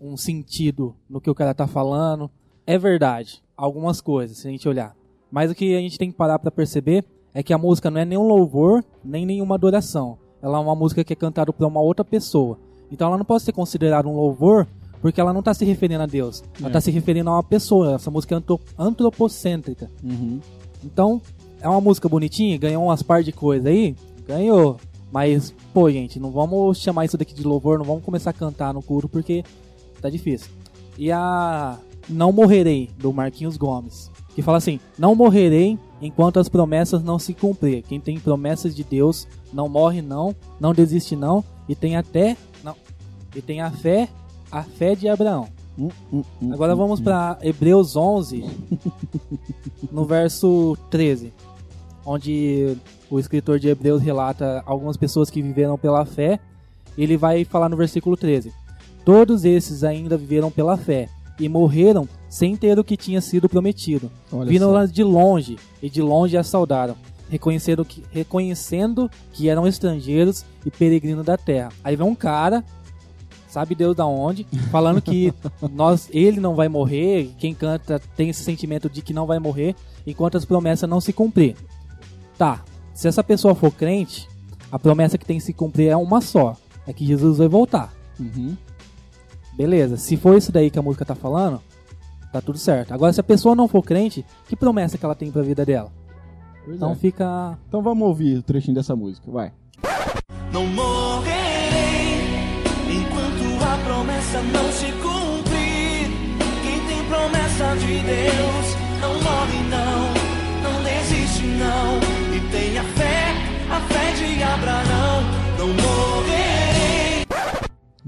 um sentido no que o cara tá falando. É verdade, algumas coisas, se a gente olhar. Mas o que a gente tem que parar pra perceber é que a música não é nenhum louvor, nem nenhuma adoração. Ela é uma música que é cantada por uma outra pessoa. Então ela não pode ser considerada um louvor, porque ela não está se referindo a Deus. Ela está se referindo a uma pessoa. Essa música é antro- antropocêntrica. Uhum. Então, é uma música bonitinha, ganhou umas par de coisas aí, ganhou. Mas, pô, gente, não vamos chamar isso daqui de louvor, não vamos começar a cantar no culto porque tá difícil. E a Não Morrerei, do Marquinhos Gomes, que fala assim: Não morrerei enquanto as promessas não se cumprir. Quem tem promessas de Deus não morre, não, não desiste, não, e tem até. Não, e tem a fé, a fé de Abraão. Hum, hum, hum, Agora hum, vamos hum. para Hebreus 11, (laughs) no verso 13, onde o escritor de Hebreus relata algumas pessoas que viveram pela fé. Ele vai falar no versículo 13: Todos esses ainda viveram pela fé e morreram sem ter o que tinha sido prometido. Olha Viram las de longe e de longe as saudaram, reconhecendo que, reconhecendo que eram estrangeiros e peregrinos da terra. Aí vem um cara sabe Deus da onde, falando que (laughs) nós, ele não vai morrer, quem canta tem esse sentimento de que não vai morrer, enquanto as promessas não se cumprir. Tá, se essa pessoa for crente, A promessa que tem que se cumprir é uma só. É que Jesus vai voltar. Uhum. Beleza, se for isso daí que a música tá falando, tá tudo certo. Agora, se a pessoa não for crente, que promessa que ela tem pra vida dela? Pois Então é. fica. Então vamos ouvir o trechinho dessa música, vai. Não morrerei enquanto a promessa não se cumprir. Quem tem promessa de Deus não morre,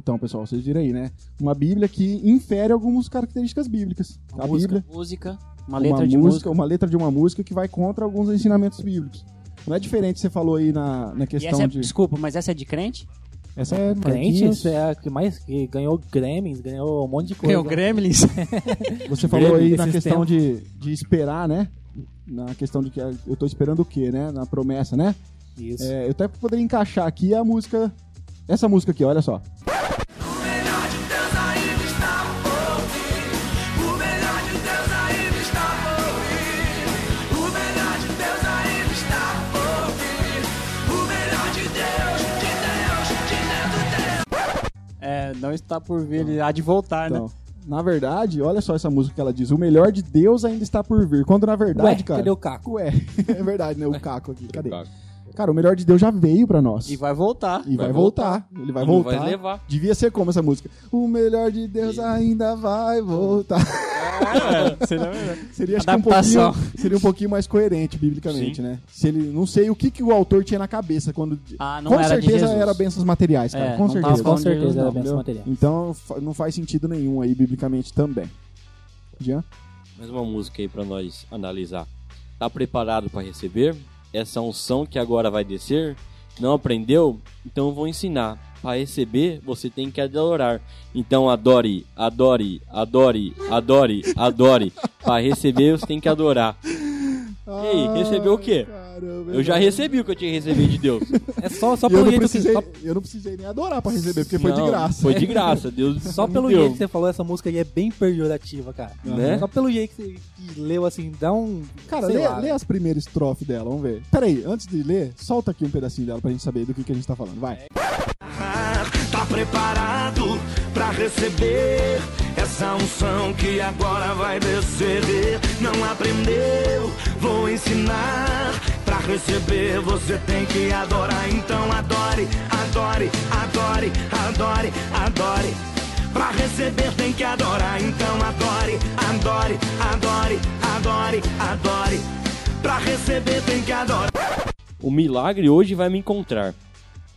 Então, pessoal, vocês viram aí, né? Uma Bíblia que infere algumas características bíblicas. Uma a música, Bíblia, música, uma uma, letra de música, música. uma letra de uma música que vai contra alguns ensinamentos bíblicos. Não é diferente, você falou aí na, na questão é, de. Desculpa, mas essa é de crente? Essa é Crente, Marquinhos. isso é a que mais que ganhou Gremlins, ganhou um monte de coisa. O Gremlins. (laughs) Você falou aí na questão de, de esperar, né? Na questão de que eu tô esperando o quê, né? Na promessa, né? Isso. É, eu até poderia encaixar aqui a música. Essa música aqui, olha só. O melhor de Deus ainda está por vir. O melhor de Deus ainda está por vir. O melhor de Deus ainda está por vir. O melhor de Deus, de Deus, de Deus, de Deus. É, não está por vir, ele há de voltar, né? Então, na verdade, olha só essa música que ela diz: O melhor de Deus ainda está por vir. Quando na verdade, Ué, cara. cadê o Caco? Ué, (laughs) é verdade, né? O Caco aqui. Cadê? Caco. Cara, o melhor de Deus já veio pra nós. E vai voltar. E vai, Vai voltar. Ele vai E não voltar. vai levar. Devia ser como essa música? O melhor de Deus ainda vai voltar. (laughs) Seria acho que um pouquinho, seria um pouquinho mais coerente biblicamente, Sim. né? Se ele não sei o que, que o autor tinha na cabeça quando Ah, não com era de certeza Jesus. era bênçãos materiais, cara. É, com não tava certeza. Com certeza era não, Entendeu? material. Então não faz sentido nenhum aí biblicamente também. Jean? Mais uma música aí pra nós analisar. Tá preparado pra receber essa unção que agora vai descer? Não aprendeu? Então eu vou ensinar. Para receber, você tem que adorar. Então adore, adore, adore, adore, adore. Para receber, você tem que adorar. Ei, recebeu o quê? Caramba, Eu já recebi o que eu tinha que receber de Deus. (laughs) É só, só eu pelo jeito precisei, que, só, eu não precisei nem adorar pra receber, porque foi de graça. Foi de graça, Deus (laughs) só pelo jeito que você falou, essa música aí é bem pejorativa, cara. Né? Só pelo jeito que você que leu assim, dá um. Cara, lê, lá, lê as primeiras estrofes dela, vamos ver. Peraí, antes de ler, solta aqui um pedacinho dela pra gente saber do que, que a gente tá falando. Vai. Tá preparado pra receber essa unção que agora vai descer? Não aprendeu? Vou ensinar. Pra receber você tem que adorar. Então adore, adore, adore, adore, adore. Pra receber tem que adorar. Então adore, adore, adore, adore, adore. Pra receber tem que adorar. O milagre hoje vai me encontrar.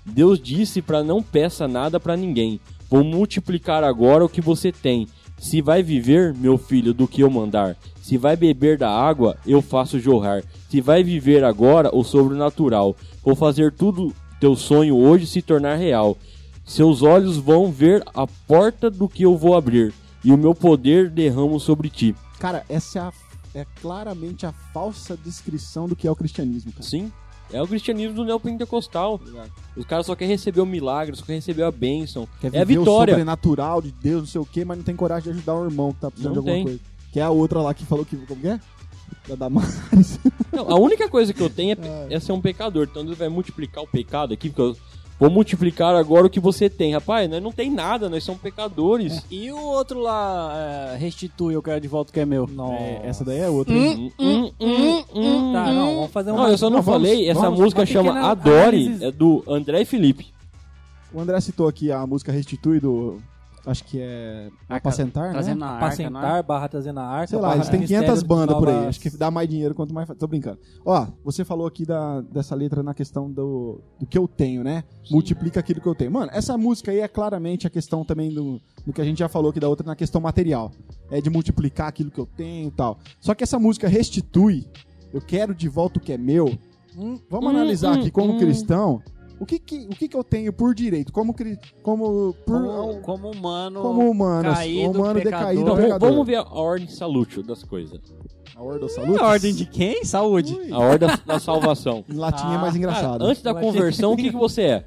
Deus disse para não peça nada para ninguém. Vou multiplicar agora o que você tem. Se vai viver, meu filho, do que eu mandar. Se vai beber da água, eu faço jorrar. Se vai viver agora o sobrenatural. Vou fazer tudo teu sonho hoje se tornar real. Seus olhos vão ver a porta do que eu vou abrir. E o meu poder derramo sobre ti. Cara, essa é, a- é claramente a falsa descrição do que é o cristianismo, cara. Sim, é o cristianismo do neopentecostal. Os caras só querem receber o milagre, só querem receber a bênção. Quer é a viver o vitória. sobrenatural de Deus, não sei o quê, mas não tem coragem de ajudar o irmão que tá precisando Não de alguma tem. coisa. Que é a outra lá que falou que. Como que é? Da Damares. Não, a única coisa que eu tenho é, (laughs) é ser um pecador. Então Deus vai multiplicar o pecado aqui, porque eu vou multiplicar agora o que você tem. Rapaz, nós não tem nada, nós somos pecadores. E o outro lá, é, restitui, eu quero de volta o que é meu. É, essa daí é outra. Hum, hum, hum, hum. Tá, não, vamos fazer uma. Não, eu só não, Não, vamos- falei, essa vamos- música chama pequena Adore, análise. é do André e Felipe. O André citou aqui a música Restitui do. Acho que é. Arca- Apacentar, Trazendo né? na arca, Apacentar, é? barra trazendo a arca. Sei lá, eles têm Ministério 500 bandas por aí. Acho que dá mais dinheiro quanto mais. Tô brincando. Ó, você falou aqui da, dessa letra na questão do, do que eu tenho, né? Multiplica aquilo que eu tenho. Mano, essa música aí é claramente a questão também do, do que a gente já falou aqui da outra na questão material. É de multiplicar aquilo que eu tenho e tal. Só que essa música restitui. Eu quero de volta o que é meu. Vamos hum, analisar aqui como hum. cristão. O que que, o que que eu tenho por direito? Como, como, por, Como, como humano, como humano, caído, humano pecador. decaído, Então, pecador. vamos ver a ordem salútil das coisas. a ordem do saluto? A ordem de quem? Saúde. A ordem da, da salvação. (laughs) Em latim é mais Cara, engraçado. antes da conversão, o que, que você é?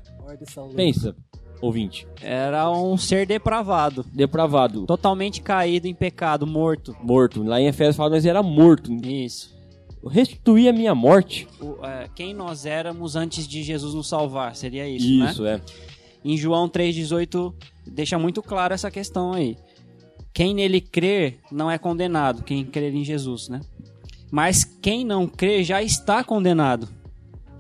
Saúde. Pensa, ouvinte. Era um ser depravado. Depravado, Totalmente caído em pecado, morto. morto. Lá em Efésios fala que nós era morto. Isso. Restituir a minha morte. O, é, quem nós éramos antes de Jesus nos salvar, seria isso, né? Isso, é. Em João 3,18 deixa muito claro essa questão aí. Quem nele crer não é condenado, quem crer em Jesus, né? Mas quem não crê já está condenado,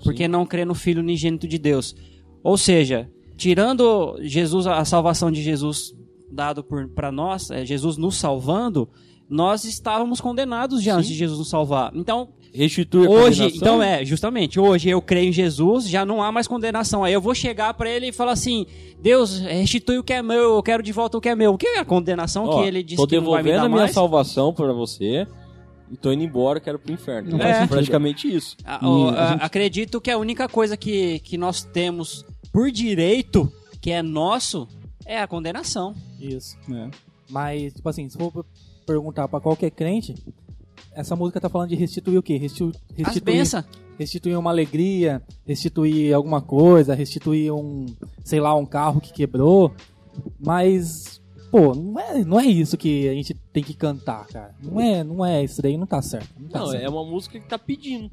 porque não crê no Filho unigênito de Deus. Ou seja, tirando Jesus, a salvação de Jesus dado para nós, é, Jesus nos salvando, nós estávamos condenados já antes de Jesus nos salvar. Então, Restituir a Hoje, então é, justamente, hoje eu creio em Jesus, já não há mais condenação. Aí eu vou chegar pra ele e falar assim: Deus, restitui o que é meu, eu quero de volta o que é meu. O que é a condenação Ó, que ele disse tô que não vai me devolvendo dar a minha mais? salvação pra você e tô indo embora, quero pro inferno. Não é praticamente isso. E a ah, gente- Acredito que a única coisa que, que nós temos por direito, que é nosso, é a condenação. Isso. É. Mas, tipo assim, se for perguntar pra qualquer crente, essa música tá falando de restituir o quê? Restitu As restituir, restituir uma alegria, restituir alguma coisa, restituir um, sei lá, um carro que quebrou. Mas, pô, não é, não é isso que a gente tem que cantar, cara. Não é, não é isso daí, não tá certo. Não, tá Não, certo. é uma música que tá pedindo.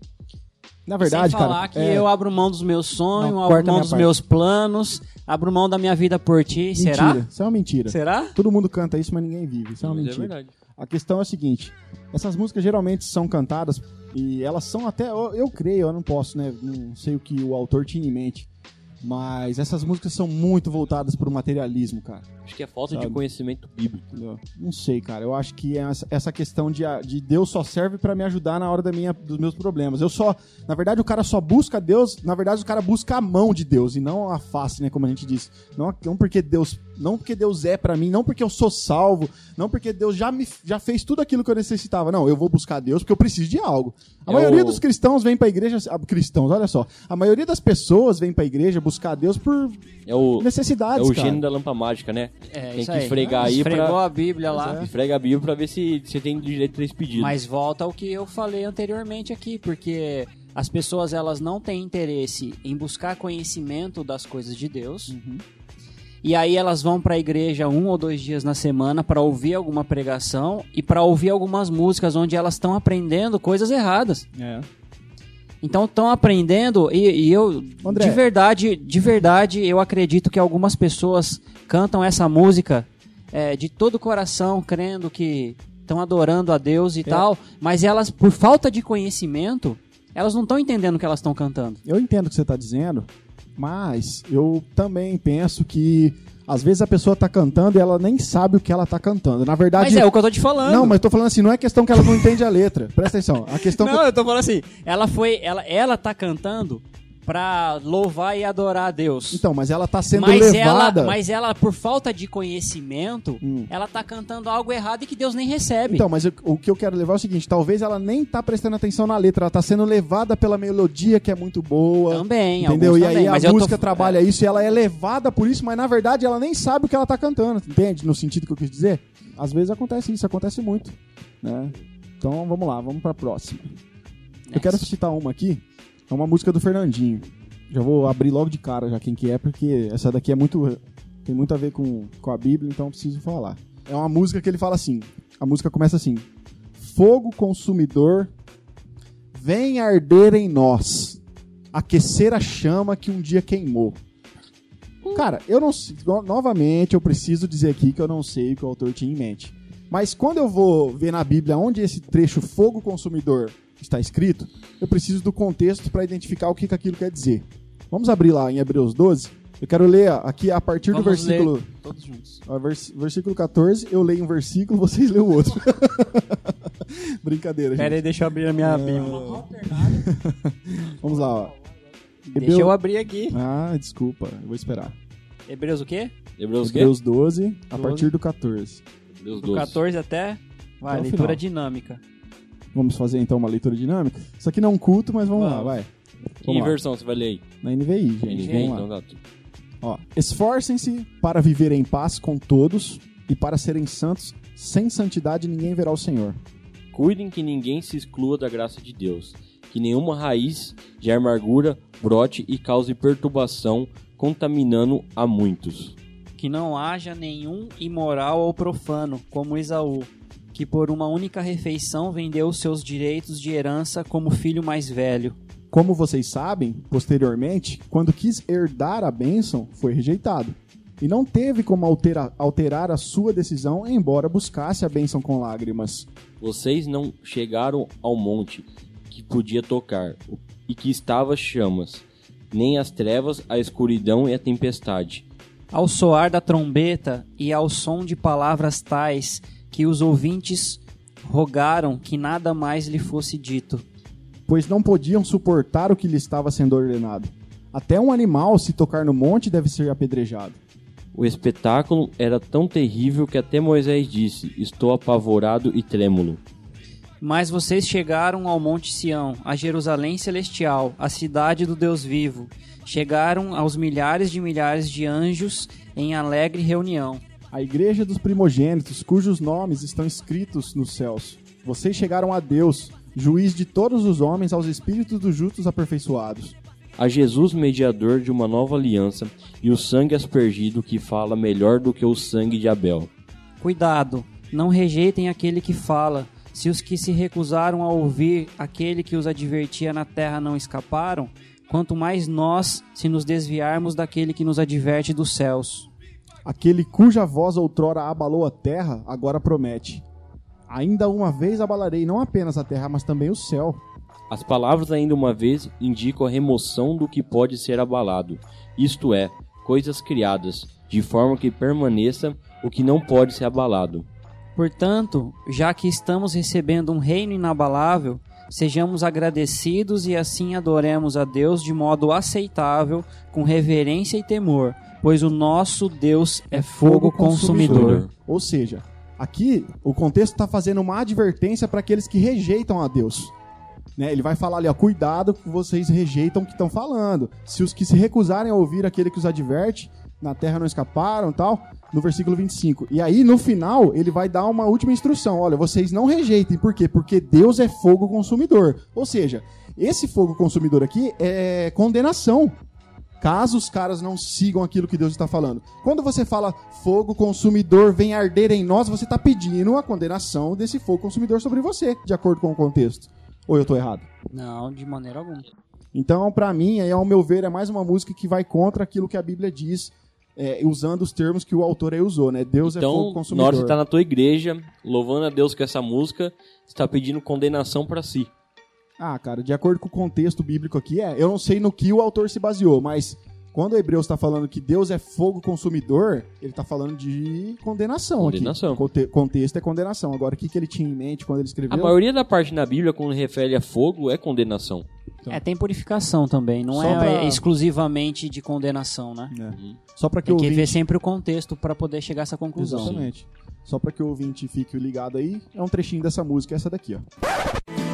Na verdade, Sem falar cara. que é- eu abro mão dos meus sonhos, Não, abro mão dos parte. meus planos, abro mão da minha vida por ti. Mentira. Será? Isso é uma mentira. Será? Todo mundo canta isso, mas ninguém vive. Isso é uma Mas é mentira. verdade. A questão é a seguinte: essas músicas geralmente são cantadas e elas são até. Eu, eu creio, eu não posso, né? Não sei o que o autor tinha em mente. Mas essas músicas são muito voltadas pro materialismo, cara. Acho que é falta Sabe? de conhecimento bíblico. Não sei, cara. Eu acho que essa, essa questão de, de Deus só serve pra me ajudar na hora da minha, dos meus problemas. Eu só. Na verdade, o cara só busca Deus. Na verdade, o cara busca a mão de Deus e não a face, né? Como a gente disse. Não, não porque Deus. Não porque Deus é pra mim, não porque eu sou salvo, não porque Deus já me já fez tudo aquilo que eu necessitava. Não, eu vou buscar Deus porque eu preciso de algo. A É maioria o- dos cristãos vem pra igreja. ah, Cristãos, olha só. A maioria das pessoas vem pra igreja buscar Deus por É o, é necessidades, o cara. gênio da lampa mágica, né? É, tem isso que aí. esfregar aí Esfregou pra... a Bíblia lá. Esfrega a Bíblia pra ver se você tem direito a três pedidos. Mas volta ao que eu falei anteriormente aqui, porque as pessoas elas não têm interesse em buscar conhecimento das coisas de Deus. E aí elas vão para a igreja um ou dois dias na semana para ouvir alguma pregação e para ouvir algumas músicas onde elas estão aprendendo coisas erradas. É. Então estão aprendendo e, e eu André. de verdade, de verdade, eu acredito que algumas pessoas cantam essa música é, de todo o coração, crendo que estão adorando a Deus e tal, mas elas por falta de conhecimento, elas não estão entendendo o que elas estão cantando. Eu entendo o que você está dizendo, mas eu também penso que às vezes a pessoa tá cantando e ela nem sabe o que ela tá cantando. Na verdade. Mas é o que eu tô te falando. Não, mas tô falando assim, não é questão que ela não entende a letra. Presta atenção. A questão (laughs) que Não, eu tô falando assim, ela foi, ela, ela tá cantando pra louvar e adorar a Deus. Então, mas ela tá sendo mas levada. ela, mas ela, por falta de conhecimento, Hum. ela tá cantando algo errado e que Deus nem recebe. Então, mas eu- o que eu quero levar é o seguinte: talvez ela nem tá prestando atenção na letra, ela tá sendo levada pela melodia que é muito boa. Também, Entendeu? E aí também, a eu tô- música trabalha isso e ela é levada por isso, mas na verdade ela nem sabe o que ela tá cantando, entende? No sentido que eu quis dizer? Às vezes acontece isso, acontece muito. Né? Então vamos lá, vamos pra próxima. Eu quero citar uma aqui, é uma música do Fernandinho. Já vou abrir logo de cara já quem que é, porque essa daqui é muito. tem muito a ver com, com a Bíblia, então preciso falar. É uma música que ele fala assim: a música começa assim: Fogo consumidor, vem arder em nós, aquecer a chama que um dia queimou. Cara, eu não sei. no- Novamente, eu preciso dizer aqui que eu não sei o que o autor tinha em mente. Mas quando eu vou ver na Bíblia onde esse trecho fogo consumidor está escrito, eu preciso do contexto para identificar o que, que aquilo quer dizer. Vamos abrir lá em Hebreus 12. Eu quero ler aqui a partir do Vamos versículo. ler todos juntos. Versículo 14, eu leio um versículo, vocês leem o outro. (laughs) Brincadeira, gente. Pera aí, deixa eu abrir a minha Bíblia. (laughs) Vamos lá, ó. Deixa eu abrir aqui. Ah, desculpa, eu vou esperar. Hebreus o quê? Hebreus quê? Hebreus 12, a 12. partir do 14. Hebreus Do 12. 14 até. Vai, Até leitura final. dinâmica. Vamos fazer então uma leitura dinâmica? Isso aqui não é um culto, mas vamos, lá, Vamos. vai. Que Vamos lá. versão você vai ler aí? Na NVI, gente. NVI? Vamos lá. Então dá tudo. Ó, esforcem-se para viver em paz com todos e para serem santos. Sem santidade ninguém verá o Senhor. Cuidem que ninguém se exclua da graça de Deus, que nenhuma raiz de amargura brote e cause perturbação, contaminando a muitos. Que não haja nenhum imoral ou profano, como Esaú, que por uma única refeição vendeu os seus direitos de herança como filho mais velho. Como vocês sabem, posteriormente, quando quis herdar a bênção, foi rejeitado. E não teve como altera- alterar a sua decisão, embora buscasse a bênção com lágrimas. Vocês não chegaram ao monte que podia tocar e que estava chamas, nem as trevas, a escuridão e a tempestade. Ao soar da trombeta e ao som de palavras tais que os ouvintes rogaram que nada mais lhe fosse dito. pois não podiam suportar o que lhe estava sendo ordenado. Até um animal, se tocar no monte, deve ser apedrejado. O espetáculo era tão terrível que até Moisés disse: Estou apavorado e trêmulo. Mas vocês chegaram ao Monte Sião, a Jerusalém celestial, a cidade do Deus vivo. Chegaram aos milhares de milhares de anjos em alegre reunião. A igreja dos primogênitos, cujos nomes estão escritos nos céus. Vocês chegaram a Deus, juiz de todos os homens, aos espíritos dos justos aperfeiçoados. A Jesus, mediador de uma nova aliança, e o sangue aspergido que fala melhor do que o sangue de Abel. Cuidado, não rejeitem aquele que fala. Se os que se recusaram a ouvir aquele que os advertia na terra não escaparam, quanto mais nós, se nos desviarmos daquele que nos adverte dos céus. Aquele cuja voz outrora abalou a terra, agora promete: Ainda uma vez abalarei não apenas a terra, mas também o céu. As palavras, ainda uma vez, indicam a remoção do que pode ser abalado, isto é, coisas criadas, de forma que permaneça o que não pode ser abalado. Portanto, já que estamos recebendo um reino inabalável, sejamos agradecidos e assim adoremos a Deus de modo aceitável, com reverência e temor, pois o nosso Deus é fogo consumidor. Ou seja, aqui o contexto está fazendo uma advertência para aqueles que rejeitam a Deus. Né? Ele vai falar ali, ó, cuidado que vocês rejeitam o que estão falando. Se os que se recusarem a ouvir aquele que os adverte, na terra não escaparam tal, no versículo 25. E aí, no final, ele vai dar uma última instrução. Olha, vocês não rejeitem. Por quê? Porque Deus é fogo consumidor. Ou seja, esse fogo consumidor aqui é condenação. Caso os caras não sigam aquilo que Deus está falando. Quando você fala fogo consumidor vem arder em nós, você está pedindo a condenação desse fogo consumidor sobre você, de acordo com o contexto. Ou eu tô errado? Não, de maneira alguma. Então, pra mim, aí, ao meu ver, é mais uma música que vai contra aquilo que a Bíblia diz, é, usando os termos que o autor aí usou, né? Deus é fogo Então, na consumidor. hora de estar na tua igreja, louvando a Deus com essa música, está pedindo condenação para si. Ah, cara, de acordo com o contexto bíblico aqui, é. Eu não sei no que o autor se baseou, mas quando o Hebreus está falando que Deus é fogo consumidor, ele está falando de condenação, Condenação. Conte- contexto é condenação. Agora, o que, que ele tinha em mente quando ele escreveu? A maioria da parte na Bíblia, quando refere a fogo, é condenação. Então. É, tem purificação também, não Só é pra- exclusivamente de condenação, né? É. Só para que Tem o que ver sempre o contexto para poder chegar a essa conclusão. Exatamente. Só para que o ouvinte fique ligado aí, é um trechinho dessa música, essa daqui, ó.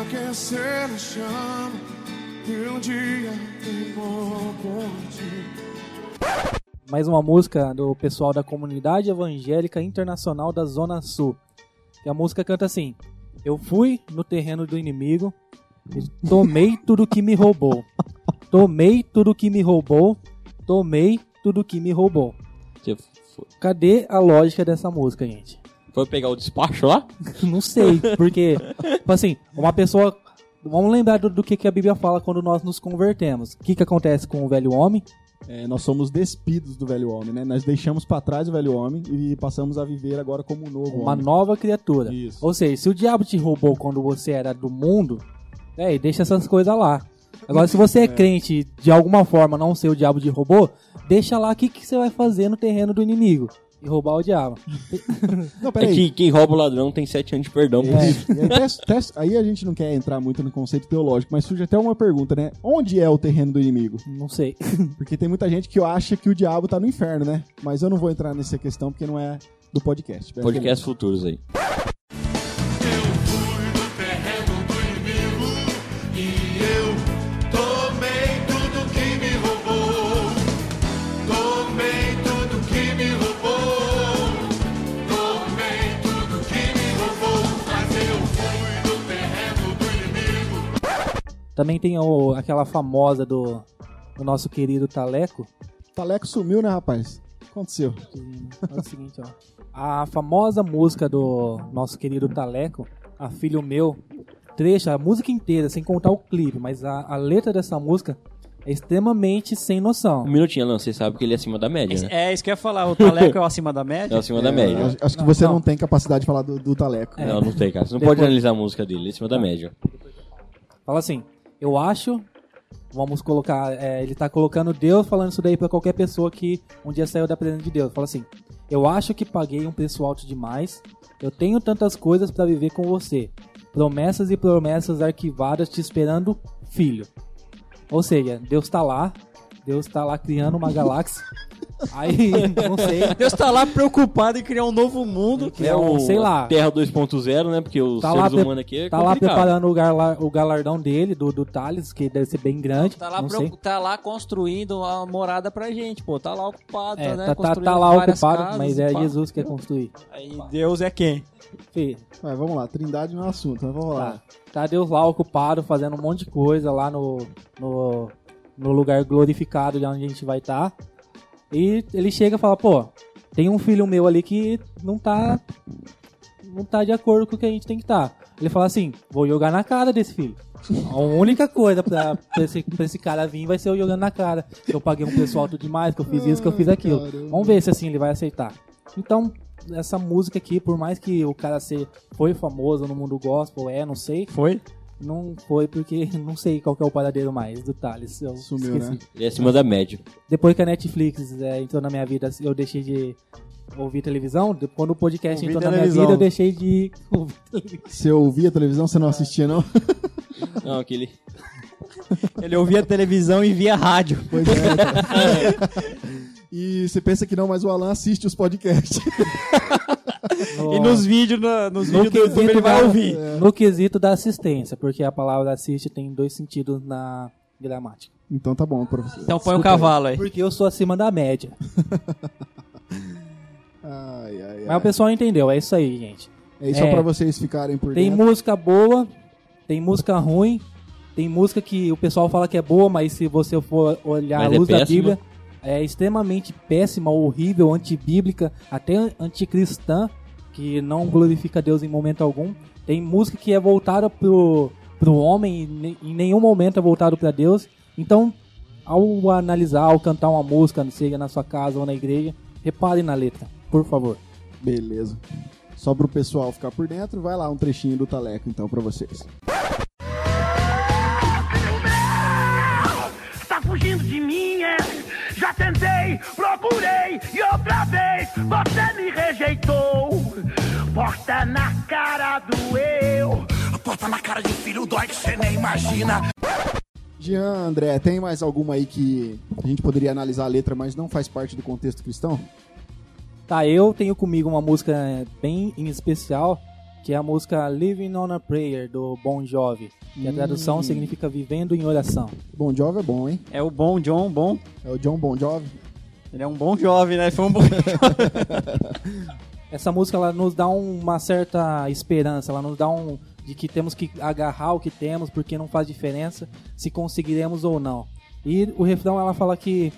Aquecer a chama que um dia queimou por ti Mais uma música do pessoal da Comunidade Evangélica Internacional da Zona Sul. E a música canta assim: Eu fui no terreno do inimigo e tomei tudo que me roubou. Tomei tudo que me roubou. Tomei tudo que me roubou. Cadê a lógica dessa música, gente? Foi pegar o despacho lá? (laughs) Não sei, porque, tipo assim, uma pessoa. Vamos lembrar do, do que, que a Bíblia fala quando nós nos convertemos. O que, que acontece com o velho homem? É, nós somos despidos do velho homem, né? Nós deixamos para trás o velho homem e passamos a viver agora como um novo Uma homem. nova criatura. Isso. Ou seja, se o diabo te roubou quando você era do mundo, é, deixa essas coisas lá. Agora, se você é, crente de alguma forma, não ser o diabo te roubou, deixa lá o que, que você vai fazer no terreno do inimigo. E roubar o diabo. (laughs) Não, É peraí. que quem rouba o ladrão tem sete anos de perdão. por É, isso. e aí, teste- teste- aí a gente não quer entrar muito no conceito teológico, mas surge até uma pergunta, né? Onde é o terreno do inimigo? Não sei. (laughs) Porque tem muita gente que acha que o diabo tá no inferno, né? Mas eu não vou entrar nessa questão porque não é do podcast. Podcast futuros aí. Também tem o- aquela famosa do, do nosso querido Taleco. Taleco sumiu, né, rapaz? O que aconteceu? É o seguinte, ó. A famosa música do nosso querido Taleco, A Filho Meu, trecho, a música inteira, sem contar o clipe, mas a, a letra dessa música é extremamente sem noção. Um minutinho, Alan, você sabe que ele é acima da média, né? É isso que eu ia falar, o Taleco é acima da É média? acima da média. Acho, acho que você não, Não. tem capacidade de falar do, do Taleco. Não, não tem, cara. Você não Depois- pode analisar a música dele, ele é acima da média. Fala assim, eu acho, vamos colocar, é, ele tá colocando Deus falando isso daí pra qualquer pessoa que um dia saiu da presença de Deus. Fala assim, eu acho que paguei um preço alto demais, eu tenho tantas coisas pra viver com você. Promessas e promessas arquivadas te esperando, filho. Ou seja, Deus tá lá, Deus tá lá criando uma galáxia. Aí, não sei, (laughs) Deus tá lá preocupado em criar um novo mundo. é um, sei lá, Terra 2.0, né? Porque os tá lá, seres humanos aqui é tá lá preparando o, gala- o galardão dele, do, do Thales, que deve ser bem grande. Tá lá, não pro- tá lá construindo uma morada pra gente, pô. Tá lá ocupado, É, né? tá, tá, Construindo tá lá ocupado, casas, mas é pá. Jesus que quer construir. Aí Deus é quem? Fê, Vai, vamos lá, Trindade no assunto, mas vamos lá. tá, tá Deus lá ocupado, fazendo um monte de coisa lá no, no, no lugar glorificado de onde a gente vai estar. E ele chega e fala, pô, tem um filho meu ali que não tá. Não tá de acordo com o que a gente tem que estar. Ele fala assim, vou jogar na cara desse filho. A única coisa pra, pra, esse, pra esse cara vir vai ser eu jogando na cara. Que eu paguei um preço alto demais, que eu fiz isso, que eu fiz aquilo. caramba. Vamos ver se assim ele vai aceitar. Então, essa música aqui, por mais que o cara ser, foi famoso no mundo gospel, é, não sei, Foi? Não foi porque (laughs) não sei qual que é o paradeiro mais do Thales. Eu Sumiu, esqueci. né? Ele é acima da média. Depois que a Netflix é, entrou na minha vida, eu deixei de ouvir televisão. Quando o podcast Ouvir entrou na minha televisão. vida, eu deixei de (laughs) ouvir televisão. Você ouvia televisão, você não assistia, não? (laughs) Não, aquele. Ele ouvia televisão e via rádio. Pois é. cara. E você pensa que não, mas o Alan assiste os podcasts. E nos vídeos, no- nos no vídeos do YouTube quesito, ele vai da, ouvir. no quesito da assistência, porque a palavra assiste tem dois sentidos na gramática. Então tá bom, professor. Então põe aí. cavalo aí. Porque eu sou acima da média. (laughs) Ai, ai, Mas ai. o pessoal entendeu, é isso aí, gente. É só É. pra vocês ficarem por Tem dentro. música boa, tem música ruim, tem música que o pessoal fala que é boa, mas se você for olhar Mas a é luz da péssima. Bíblia, é extremamente péssima, horrível, antibíblica, até anticristã, que não glorifica Deus em momento algum. Tem música que é voltada pro, pro homem e em nenhum momento é voltado para Deus. Então, ao analisar, ao cantar uma música, seja na sua casa ou na igreja, repare na letra, por favor. Beleza. Só pro pessoal ficar por dentro, vai lá um trechinho do Taleco então pra vocês. Procurei e outra vez você me rejeitou. Porta na cara do eu. Porta na cara de filho dói que você nem imagina. Jean, André, tem mais alguma aí que a gente poderia analisar a letra, mas não faz parte do contexto cristão? Tá, eu tenho comigo uma música bem em especial, que é a música Living on a Prayer, do Bon Jovi. Que a tradução significa Vivendo em Oração. Bon Jovi é bom, hein? É o bom John, bom. É o John Bon Jovi. Ele é um bom jovem, né? Foi um bom (laughs) Essa música ela nos dá uma certa esperança, ela nos dá um de que temos que agarrar o que temos porque não faz diferença se conseguiremos ou não. E o refrão ela fala que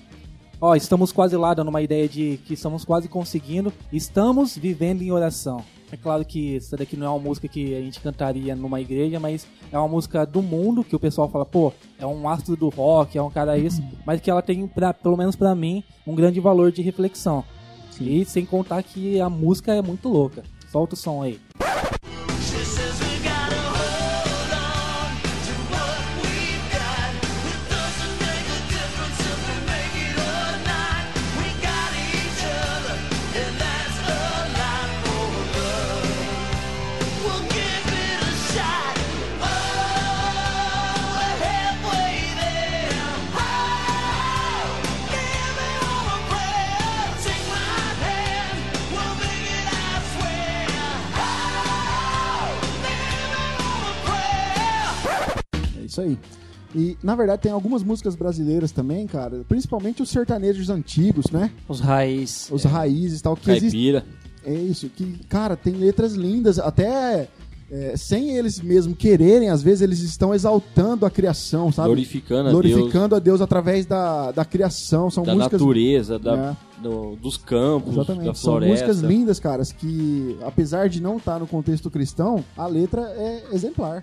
ó, estamos quase lá dando uma ideia de que estamos quase conseguindo, estamos vivendo em oração. É claro que essa daqui não é uma música que a gente cantaria numa igreja, mas é uma música do mundo que o pessoal fala, pô, é um astro do rock, é um cara isso, mas que ela tem, pra, pelo menos pra mim, um grande valor de reflexão. E sem contar que a música é muito louca. Solta o som aí. E, na verdade, tem algumas músicas brasileiras também, cara. Principalmente os sertanejos antigos, né? Os raiz. Os raízes e tal. Que existe, Caipira. É isso, que, cara, tem letras lindas. Até é, sem eles mesmo quererem, às vezes eles estão exaltando a criação, sabe? Glorificando a Glorificando a Deus através da, da criação. São Da músicas natureza, da, É. do- dos campos, da Exatamente. São floresta. músicas lindas, caras, que apesar de não estar no contexto cristão, a letra é exemplar.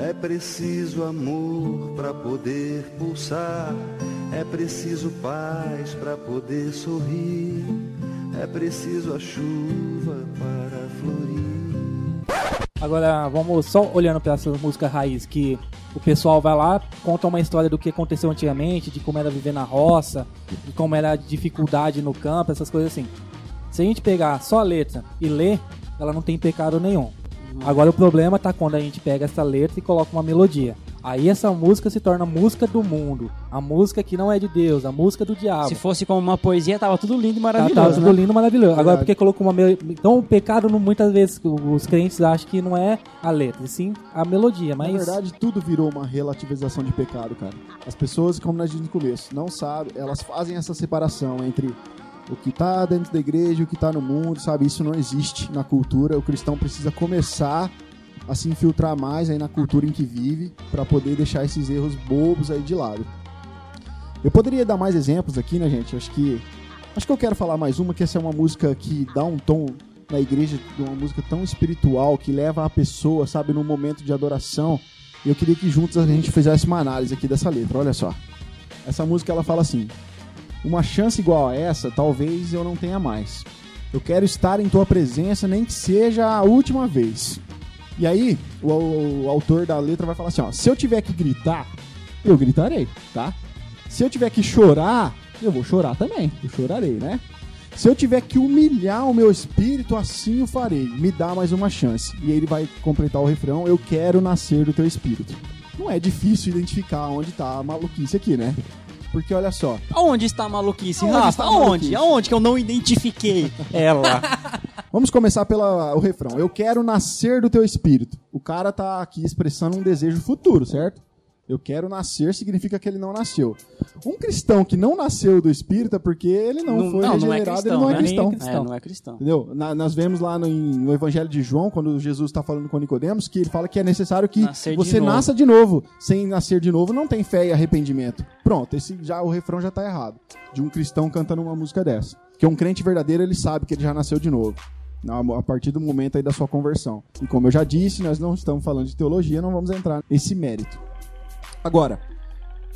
É preciso amor para poder pulsar, é preciso paz para poder sorrir, é preciso a chuva para florir. Agora, vamos só olhando para essa música raiz, que o pessoal vai lá, conta uma história do que aconteceu antigamente, de como era viver na roça, de como era a dificuldade no campo, essas coisas assim. Se a gente pegar só a letra e ler, ela não tem pecado nenhum. Agora o problema tá quando a gente pega essa letra e coloca uma melodia. Aí essa música se torna música do mundo. A música que não é de Deus, a música do diabo. Se fosse como uma poesia, tava tudo lindo e Tá, maravilhoso. tá tudo né? lindo, maravilhoso. Agora, Verdade. porque colocou uma melodia. Então, o pecado, muitas vezes, os crentes acham que não é a letra, e sim a melodia. Mas Na verdade, tudo virou uma relativização de pecado, cara. As pessoas, como nós disse no começo, não sabem, elas fazem essa separação entre o que tá dentro da igreja o que tá no mundo, sabe? Isso não existe na cultura. O cristão precisa começar a se infiltrar mais aí na cultura em que vive para poder deixar esses erros bobos aí de lado. Eu poderia dar mais exemplos aqui, né, gente? Acho que acho que eu quero falar mais uma que essa é uma música que dá um tom na igreja, uma música tão espiritual que leva a pessoa, sabe, num momento de adoração. E eu queria que juntos a gente fizesse uma análise aqui dessa letra. Olha só. Essa música ela fala assim: Uma chance igual a essa, talvez eu não tenha mais. Eu quero estar em tua presença, nem que seja a última vez. E aí, o, o- o autor da letra vai falar assim: ó, se eu tiver que gritar, eu gritarei, tá? Se eu tiver que chorar, eu vou chorar também. Eu chorarei, né? Se eu tiver que humilhar o meu espírito, assim o farei. Me dá mais uma chance. E ele vai completar o refrão: Eu quero nascer do teu espírito. Não é difícil identificar onde tá a maluquice aqui, né? Porque olha só, Aonde está a maluquice, Aonde Rafa? está a Aonde? maluquice? Aonde que eu não identifiquei ela? (laughs) Vamos começar pelo refrão. Eu quero nascer do teu espírito. O cara tá aqui expressando um desejo futuro, certo? Eu quero nascer significa que ele não nasceu. Um cristão que não nasceu do espírito é porque ele não, foi regenerado, ele não é né? cristão. É, não é cristão. Entendeu? Na- nós vemos lá no, no Evangelho de João, quando Jesus está falando com Nicodemos, que ele fala que é necessário que Nascer de você novo. nasça de novo. Sem nascer de novo, não tem fé e arrependimento. Pronto, esse já o refrão já tá errado. De um cristão cantando uma música dessa. Porque um crente verdadeiro, ele sabe que ele já nasceu de novo. A partir do momento aí da sua conversão. E como eu já disse, nós não estamos falando de teologia, não vamos entrar nesse mérito. Agora,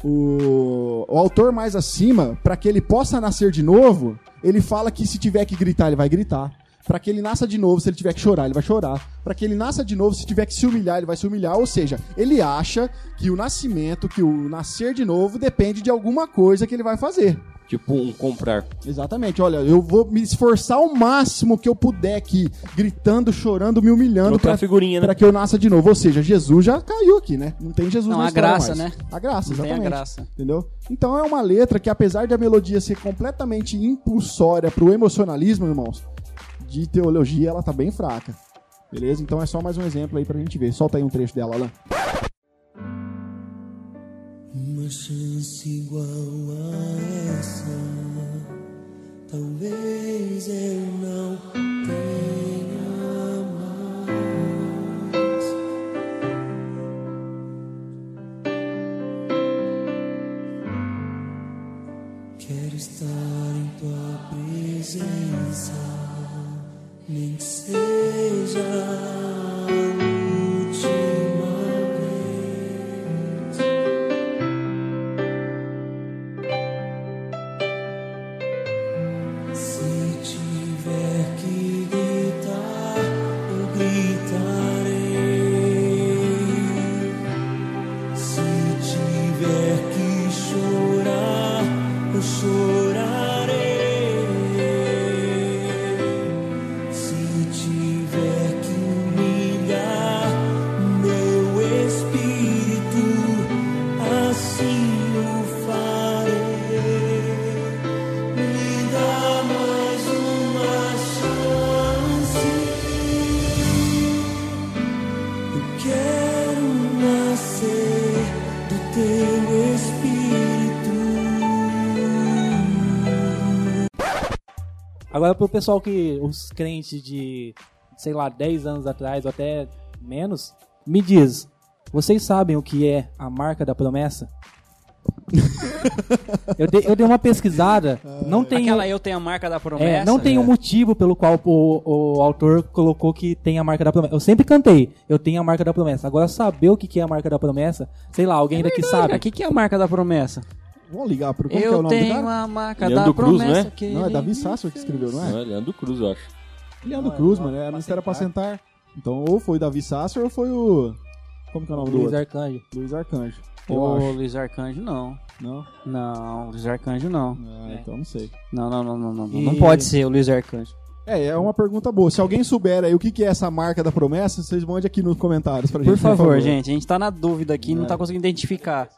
o, o autor mais acima, para que ele possa nascer de novo, ele fala que se tiver que gritar, ele vai gritar. Para que ele nasça de novo, se ele tiver que chorar, ele vai chorar. Para que ele nasça de novo, se tiver que se humilhar, ele vai se humilhar. Ou seja, ele acha que o nascimento, que o nascer de novo, depende de alguma coisa que ele vai fazer. Tipo um comprar. Exatamente. Olha, eu vou me esforçar o máximo que eu puder aqui, gritando, chorando, me humilhando para figurinha, né? para que eu nasça de novo. Ou seja, Jesus já caiu aqui, né? Não tem Jesus Não, na a graça, mais. né? A graça, Não tem a exatamente. graça. Entendeu? Então é uma letra que, apesar de a melodia ser completamente impulsória pro emocionalismo, irmãos, de teologia ela tá bem fraca. Beleza? Então é só mais um exemplo aí pra gente ver. Solta aí um trecho dela, Alan. Uma chance igual a talvez Agora pro pessoal que os crentes de, sei lá, 10 anos atrás ou até menos, me diz, vocês sabem o que é a marca da promessa? (laughs) eu, dei, eu dei uma pesquisada, não tem Aquela eu tenho a marca da promessa. é, não tem um motivo pelo qual o, o autor colocou que tem a marca da promessa. Eu sempre cantei, eu tenho a marca da promessa. Agora saber o que que é a marca da promessa, sei lá, alguém daqui sabe. O que, que é a marca da promessa? Vamos ligar pro como que é o eu nome do tenho cara? a marca Leandro da Cruz, promessa. né? que Não, é Davi Sasso que escreveu, não Não, é? é Leandro Cruz, eu acho. Leandro Cruz, mano, é Mistério pra Sentar. Então, ou foi Davi Sasso ou foi o... Como que é o nome do Luiz outro? Arcanjo. Luiz Arcanjo. Eu Ô. Luiz Arcanjo, não. Não? Não, Luiz Arcanjo não. Ah, então não sei. Não, não, não, não, não. E- Não pode ser o Luiz Arcanjo. É, é uma pergunta boa. Se alguém souber aí o que, que é essa marca da promessa, vocês mandem aqui nos comentários pra gente. Por favor, gente, a gente tá na dúvida aqui, não É. tá conseguindo identificar.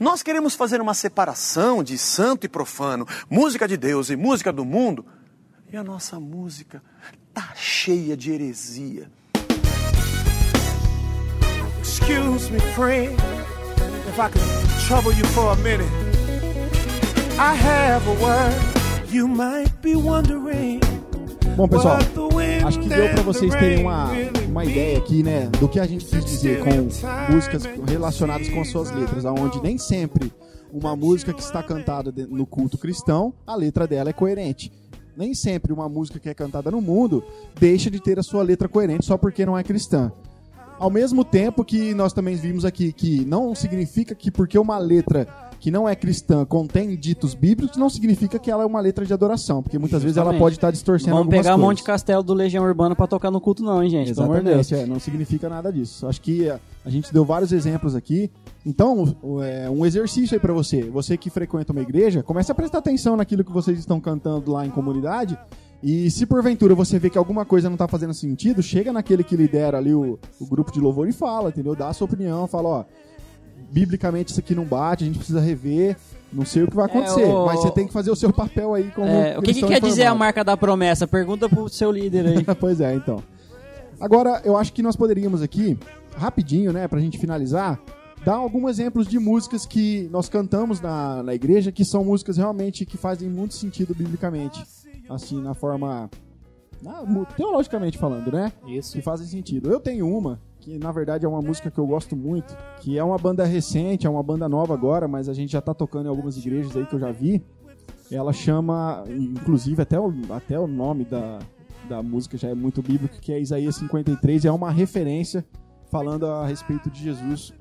Nós queremos fazer uma separação de santo e profano, música de Deus e música do mundo, e a nossa música tá cheia de heresia. Excuse me, friend, if I could trouble you for a minute. I have a word you might be wondering. Bom, pessoal, acho que deu and vocês terem uma, uma ideia aqui, né, do que a gente quis dizer com músicas relacionadas com as suas letras, aonde nem sempre uma música que está cantada no culto cristão, a letra dela é coerente. Nem sempre uma música que é cantada no mundo deixa de ter a sua letra coerente só porque não é cristã. Ao mesmo tempo que nós também vimos aqui que não significa que porque uma letra que não é cristã contém ditos bíblicos, não significa que ela é uma letra de adoração, porque muitas vezes ela Justamente. pode estar distorcendo Vamos pegar coisas. Monte Castelo do Legião Urbana pra tocar no culto, não, hein, gente? Pelo amor de Deus. Exatamente, é, não significa nada disso. Acho que a, a gente deu vários exemplos aqui. Então, é, um exercício aí pra você. Você que frequenta uma igreja, comece a prestar atenção naquilo que vocês estão cantando lá em comunidade. E se porventura você vê que alguma coisa não tá fazendo sentido, chega naquele que lidera ali o, o grupo de louvor e fala, entendeu? Dá a sua opinião, fala, ó, biblicamente isso aqui não bate, a gente precisa rever, não sei o que vai acontecer, o- mas você tem que fazer o seu papel aí como É, o que, que quer dizer a informado. marca da promessa? Pergunta pro seu líder aí. (laughs) pois é, então. Agora, eu acho que nós poderíamos aqui, rapidinho, né, pra gente finalizar, dar alguns exemplos de músicas que nós cantamos na, na igreja, que são músicas realmente que fazem muito sentido biblicamente. Assim, na forma. na- teologicamente falando, né? Isso. Que fazem sentido. Eu tenho uma, que na verdade é uma música que eu gosto muito, que é uma banda recente, é uma banda nova agora, mas a gente já tá tocando em algumas igrejas aí que eu já vi. Ela chama, inclusive, até o, até o nome da, da música já é muito bíblico, que é Isaías 53, é uma referência falando a respeito de Jesus,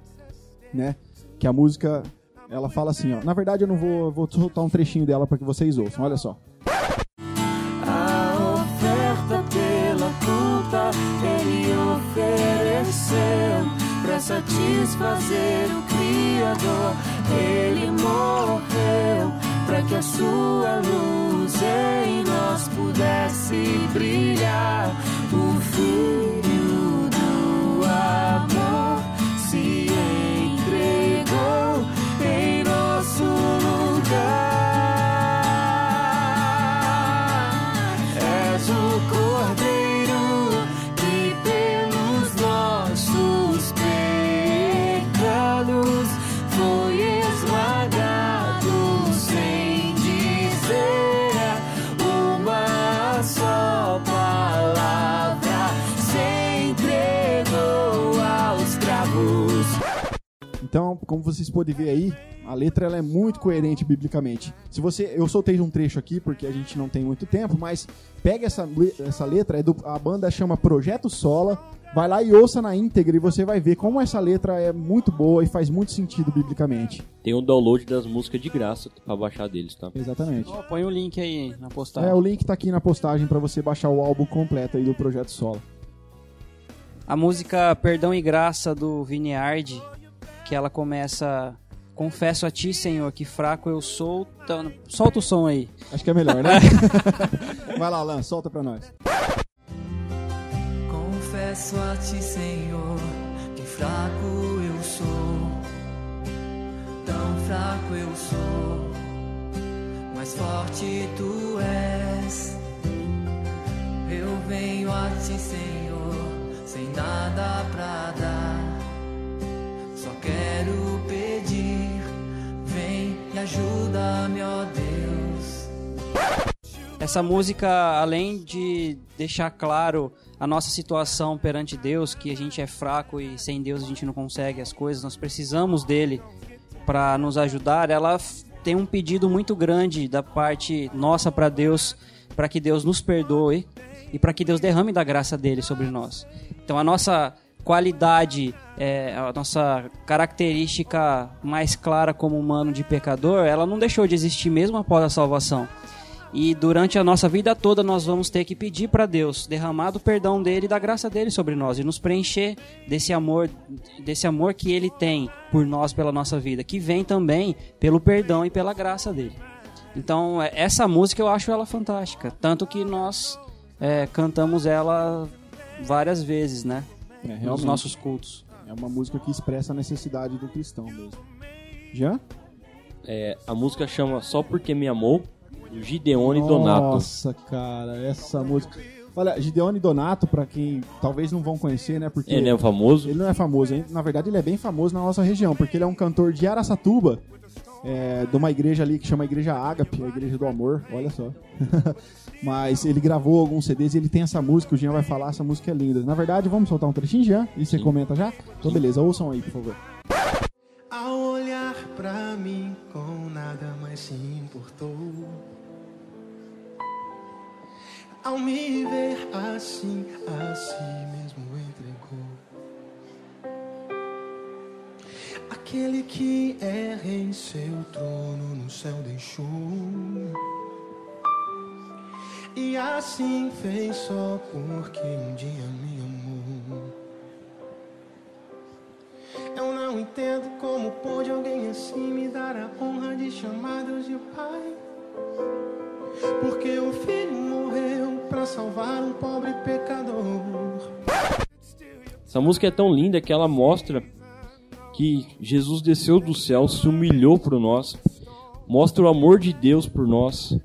né? Que a música, ela fala assim, ó. Na verdade, eu não vou, vou soltar um trechinho dela para que vocês ouçam, olha só. Satisfazer o Criador. Ele morreu para que a sua luz em nós pudesse brilhar. Então, como vocês podem ver aí, a letra ela é muito coerente biblicamente. Se você, eu soltei um trecho aqui porque a gente não tem muito tempo, mas pega essa, essa letra, é do- a banda chama Projeto Sola, vai lá e ouça na íntegra e você vai ver como essa letra é muito boa e faz muito sentido biblicamente. Tem um download das músicas de graça pra baixar deles, tá? Exatamente. Ó, põe o link aí na postagem. É, o link tá aqui na postagem para você baixar o álbum completo aí do Projeto Sola. A música Perdão e Graça do Vineyard, que ela começa Confesso a ti, Senhor, que fraco eu sou. Então, Solta o som aí. Acho que é melhor, né? (laughs) vai lá, Alan, solta pra nós. Confesso a ti, Senhor, que fraco eu sou, tão fraco eu sou, mais forte tu és. Eu venho a ti, Senhor, sem nada pra dar. Só quero pedir, vem e ajuda-me, ó Deus. Essa música, além de deixar claro a nossa situação perante Deus, que a gente é fraco e sem Deus a gente não consegue as coisas, nós precisamos dele para nos ajudar, ela tem um pedido muito grande da parte nossa para Deus, para que Deus nos perdoe e para que Deus derrame da graça dele sobre nós. Então a nossa qualidade, é, a nossa característica mais clara como humano de pecador, ela não deixou de existir mesmo após a salvação. E durante a nossa vida toda nós vamos ter que pedir para Deus derramar do perdão dele e da graça dele sobre nós e nos preencher desse amor, desse amor que ele tem por nós pela nossa vida, que vem também pelo perdão e pela graça dele. Então, é- essa música eu acho ela fantástica, tanto que nós é, cantamos ela várias vezes, né? É, Nos realmente. nossos cultos. É uma música que expressa a necessidade do cristão mesmo. Jean? É, a música chama Só Porque Me Amou, do Gideone Donato. Nossa, cara, essa música. Olha, Gideone Donato, pra quem talvez não vão conhecer, né? Porque Ele é famoso. Ele não é famoso, hein? na verdade ele é bem famoso na nossa região, porque ele é um cantor de Araçatuba, é, de uma igreja ali que chama Igreja Ágape, a Igreja do Amor, olha só. (laughs) Mas ele gravou alguns CDs e ele tem essa música, o Jean vai falar, essa música é linda. Na verdade, vamos soltar um trechinho, Jean? E você comenta já? Então beleza, ouçam aí, por favor. Ao olhar pra mim, com nada mais se importou. Ao me ver assim, a si Aquele que erra em seu trono no céu deixou. E assim fez só porque um dia me amou. Eu não entendo como pôde alguém assim me dar a honra de chamar Deus de Pai. Porque o filho morreu pra salvar um pobre pecador. Essa música é tão linda que ela mostra que Jesus desceu do céu, se humilhou por nós, mostra o amor de Deus por nós.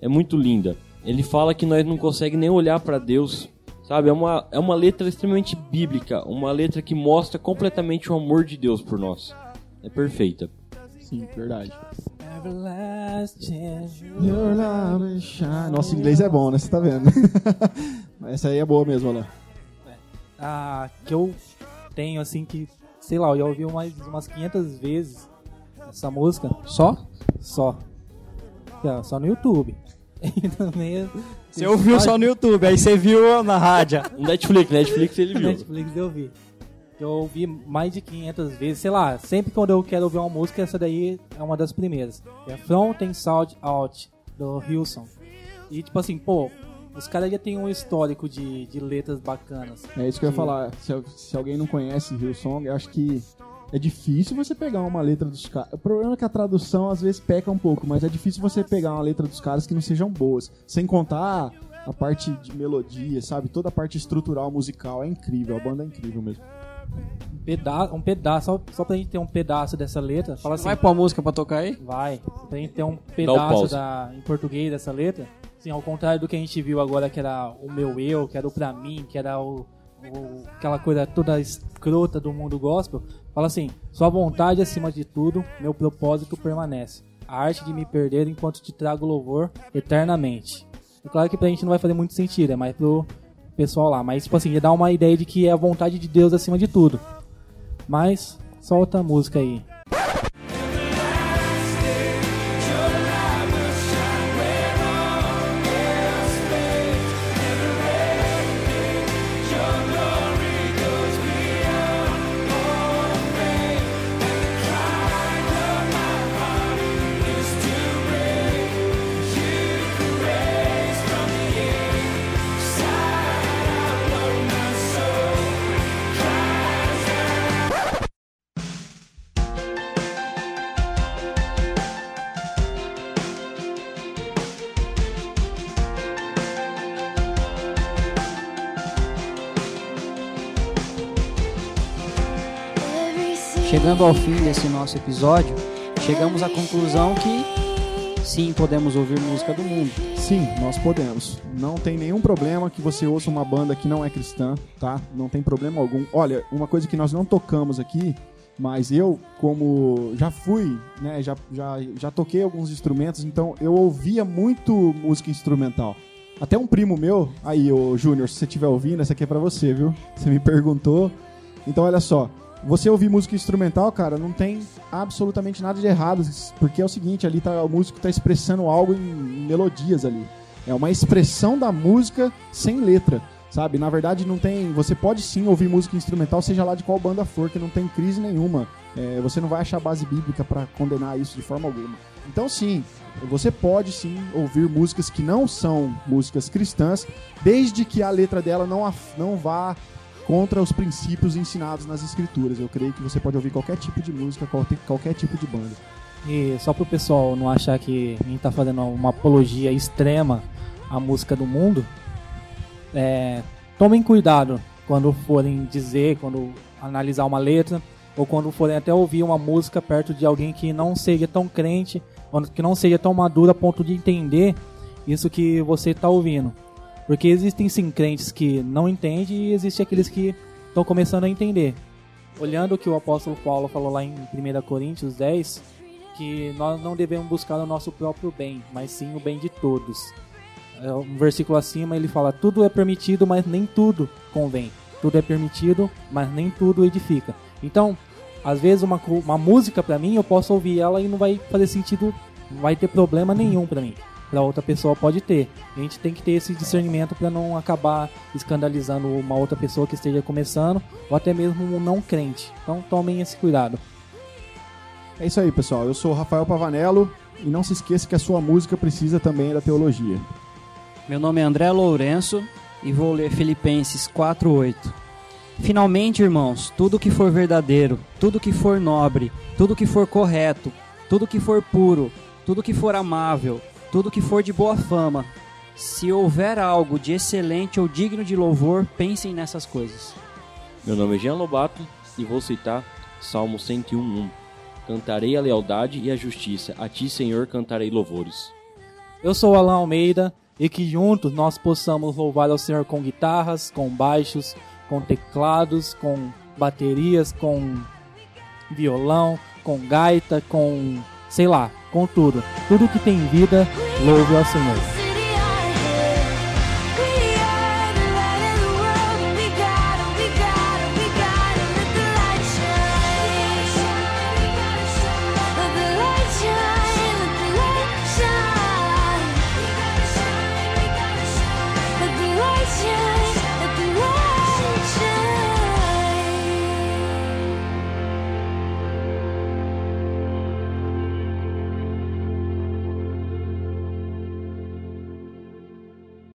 É muito linda. Ele fala que nós não conseguimos nem olhar para Deus, sabe? É uma, é uma letra extremamente bíblica, uma letra que mostra completamente o amor de Deus por nós. É perfeita. Sim, verdade. Nossa, inglês é bom, né? Você tá vendo? (laughs) Essa aí é boa mesmo, olha. Ah, que eu tenho assim que, sei lá, eu já ouvi mais umas 500 vezes essa música. Só? Só. Ó, Só no YouTube. (laughs) E também- Você ouviu só no YouTube, aí você viu na rádio. (laughs) Netflix, Netflix ele viu. Netflix eu vi. Eu ouvi mais de 500 vezes, sei lá, sempre quando eu quero ouvir uma música, essa daí é uma das primeiras. É From Tem Sound Out, do Hilson. E tipo assim, pô, os caras já tem um histórico de, de letras bacanas. É isso que eu ia Que- falar. Se, se alguém não conhece Hillsong, eu acho que é difícil você pegar uma letra dos caras. O problema é que a tradução às vezes peca um pouco, mas é difícil você pegar uma letra dos caras que não sejam boas. Sem contar a parte de melodia, sabe? Toda a parte estrutural musical é incrível. A banda é incrível mesmo. Um pedaço, um pedaço só, só pra gente ter um pedaço dessa letra, fala assim. Vai pôr a música pra tocar aí? Vai. Pra gente ter um pedaço da, em português dessa letra. Assim, ao contrário do que a gente viu agora, que era o meu eu, que era o pra mim, que era o, o- aquela coisa toda escrota do mundo gospel. Fala assim: Sua vontade acima de tudo, meu propósito permanece. A arte de me perder enquanto te trago louvor eternamente. É claro que pra gente não vai fazer muito sentido, é mais pro pessoal lá. Mas, tipo assim, já dá uma ideia de que é a vontade de Deus acima de tudo. Mas, solta a música aí. Chegando ao fim desse nosso episódio, chegamos à conclusão que sim, podemos ouvir música do mundo. Sim, nós podemos. Não tem nenhum problema que você ouça uma banda que não é cristã, tá? Não tem problema algum. Olha, uma coisa que nós não tocamos aqui, mas eu, como já fui, né, já, já, já toquei alguns instrumentos, então eu ouvia muito música instrumental. Até um primo meu, aí, ô Júnior, se você estiver ouvindo, essa aqui é pra você, viu? Você me perguntou. Então, olha só, você ouvir música instrumental, cara, não tem absolutamente nada de errado, porque é o seguinte, ali tá, o músico tá expressando algo em, em melodias ali. É uma expressão da música sem letra, sabe? Na verdade, não tem. Você pode sim ouvir música instrumental, seja lá de qual banda for, que não tem crise nenhuma. É, você não vai achar base bíblica pra condenar isso de forma alguma. Então, sim, você pode sim ouvir músicas que não são músicas cristãs, desde que a letra dela não, não vá contra os princípios ensinados nas escrituras. Eu creio que você pode ouvir qualquer tipo de música, qualquer, tipo de banda. E só pro pessoal não achar que a gente tá fazendo uma apologia extrema à música do mundo, é, tomem cuidado quando forem dizer, quando analisar uma letra, ou quando forem até ouvir uma música perto de alguém que não seja tão crente, que não seja tão maduro a ponto de entender isso que você está ouvindo. Porque existem sim crentes que não entendem e existem aqueles que estão começando a entender. Olhando o que o apóstolo Paulo falou lá em 1 Coríntios 10, que nós não devemos buscar o nosso próprio bem, mas sim o bem de todos. É, Um versículo acima ele fala: Tudo é permitido, mas nem tudo convém. Tudo é permitido, mas nem tudo edifica. Então, às vezes uma, uma música pra mim, eu posso ouvir ela e não vai fazer sentido, não vai ter problema nenhum pra mim. Pra outra pessoa pode ter. A gente tem que ter esse discernimento pra não acabar escandalizando uma outra pessoa que esteja começando, ou até mesmo um não crente. Então tomem esse cuidado. É isso aí, pessoal. Eu sou o Rafael Pavanello e não se esqueça que a sua música precisa também da teologia. Meu nome é André Lourenço e vou ler Filipenses 4:8. Finalmente, irmãos, tudo que for verdadeiro, tudo que for nobre, tudo que for correto, tudo que for puro, tudo que for amável, tudo que for de boa fama, se houver algo de excelente ou digno de louvor, pensem nessas coisas. Meu nome é Jean Lobato e vou citar Salmo 101:1. Cantarei a lealdade e a justiça, a ti, Senhor, cantarei louvores. Eu sou o Alan Almeida e que juntos nós possamos louvar ao Senhor com guitarras, com baixos, com teclados, com baterias, com violão, com gaita, com sei lá, com tudo. Tudo que tem vida, louve ao Senhor.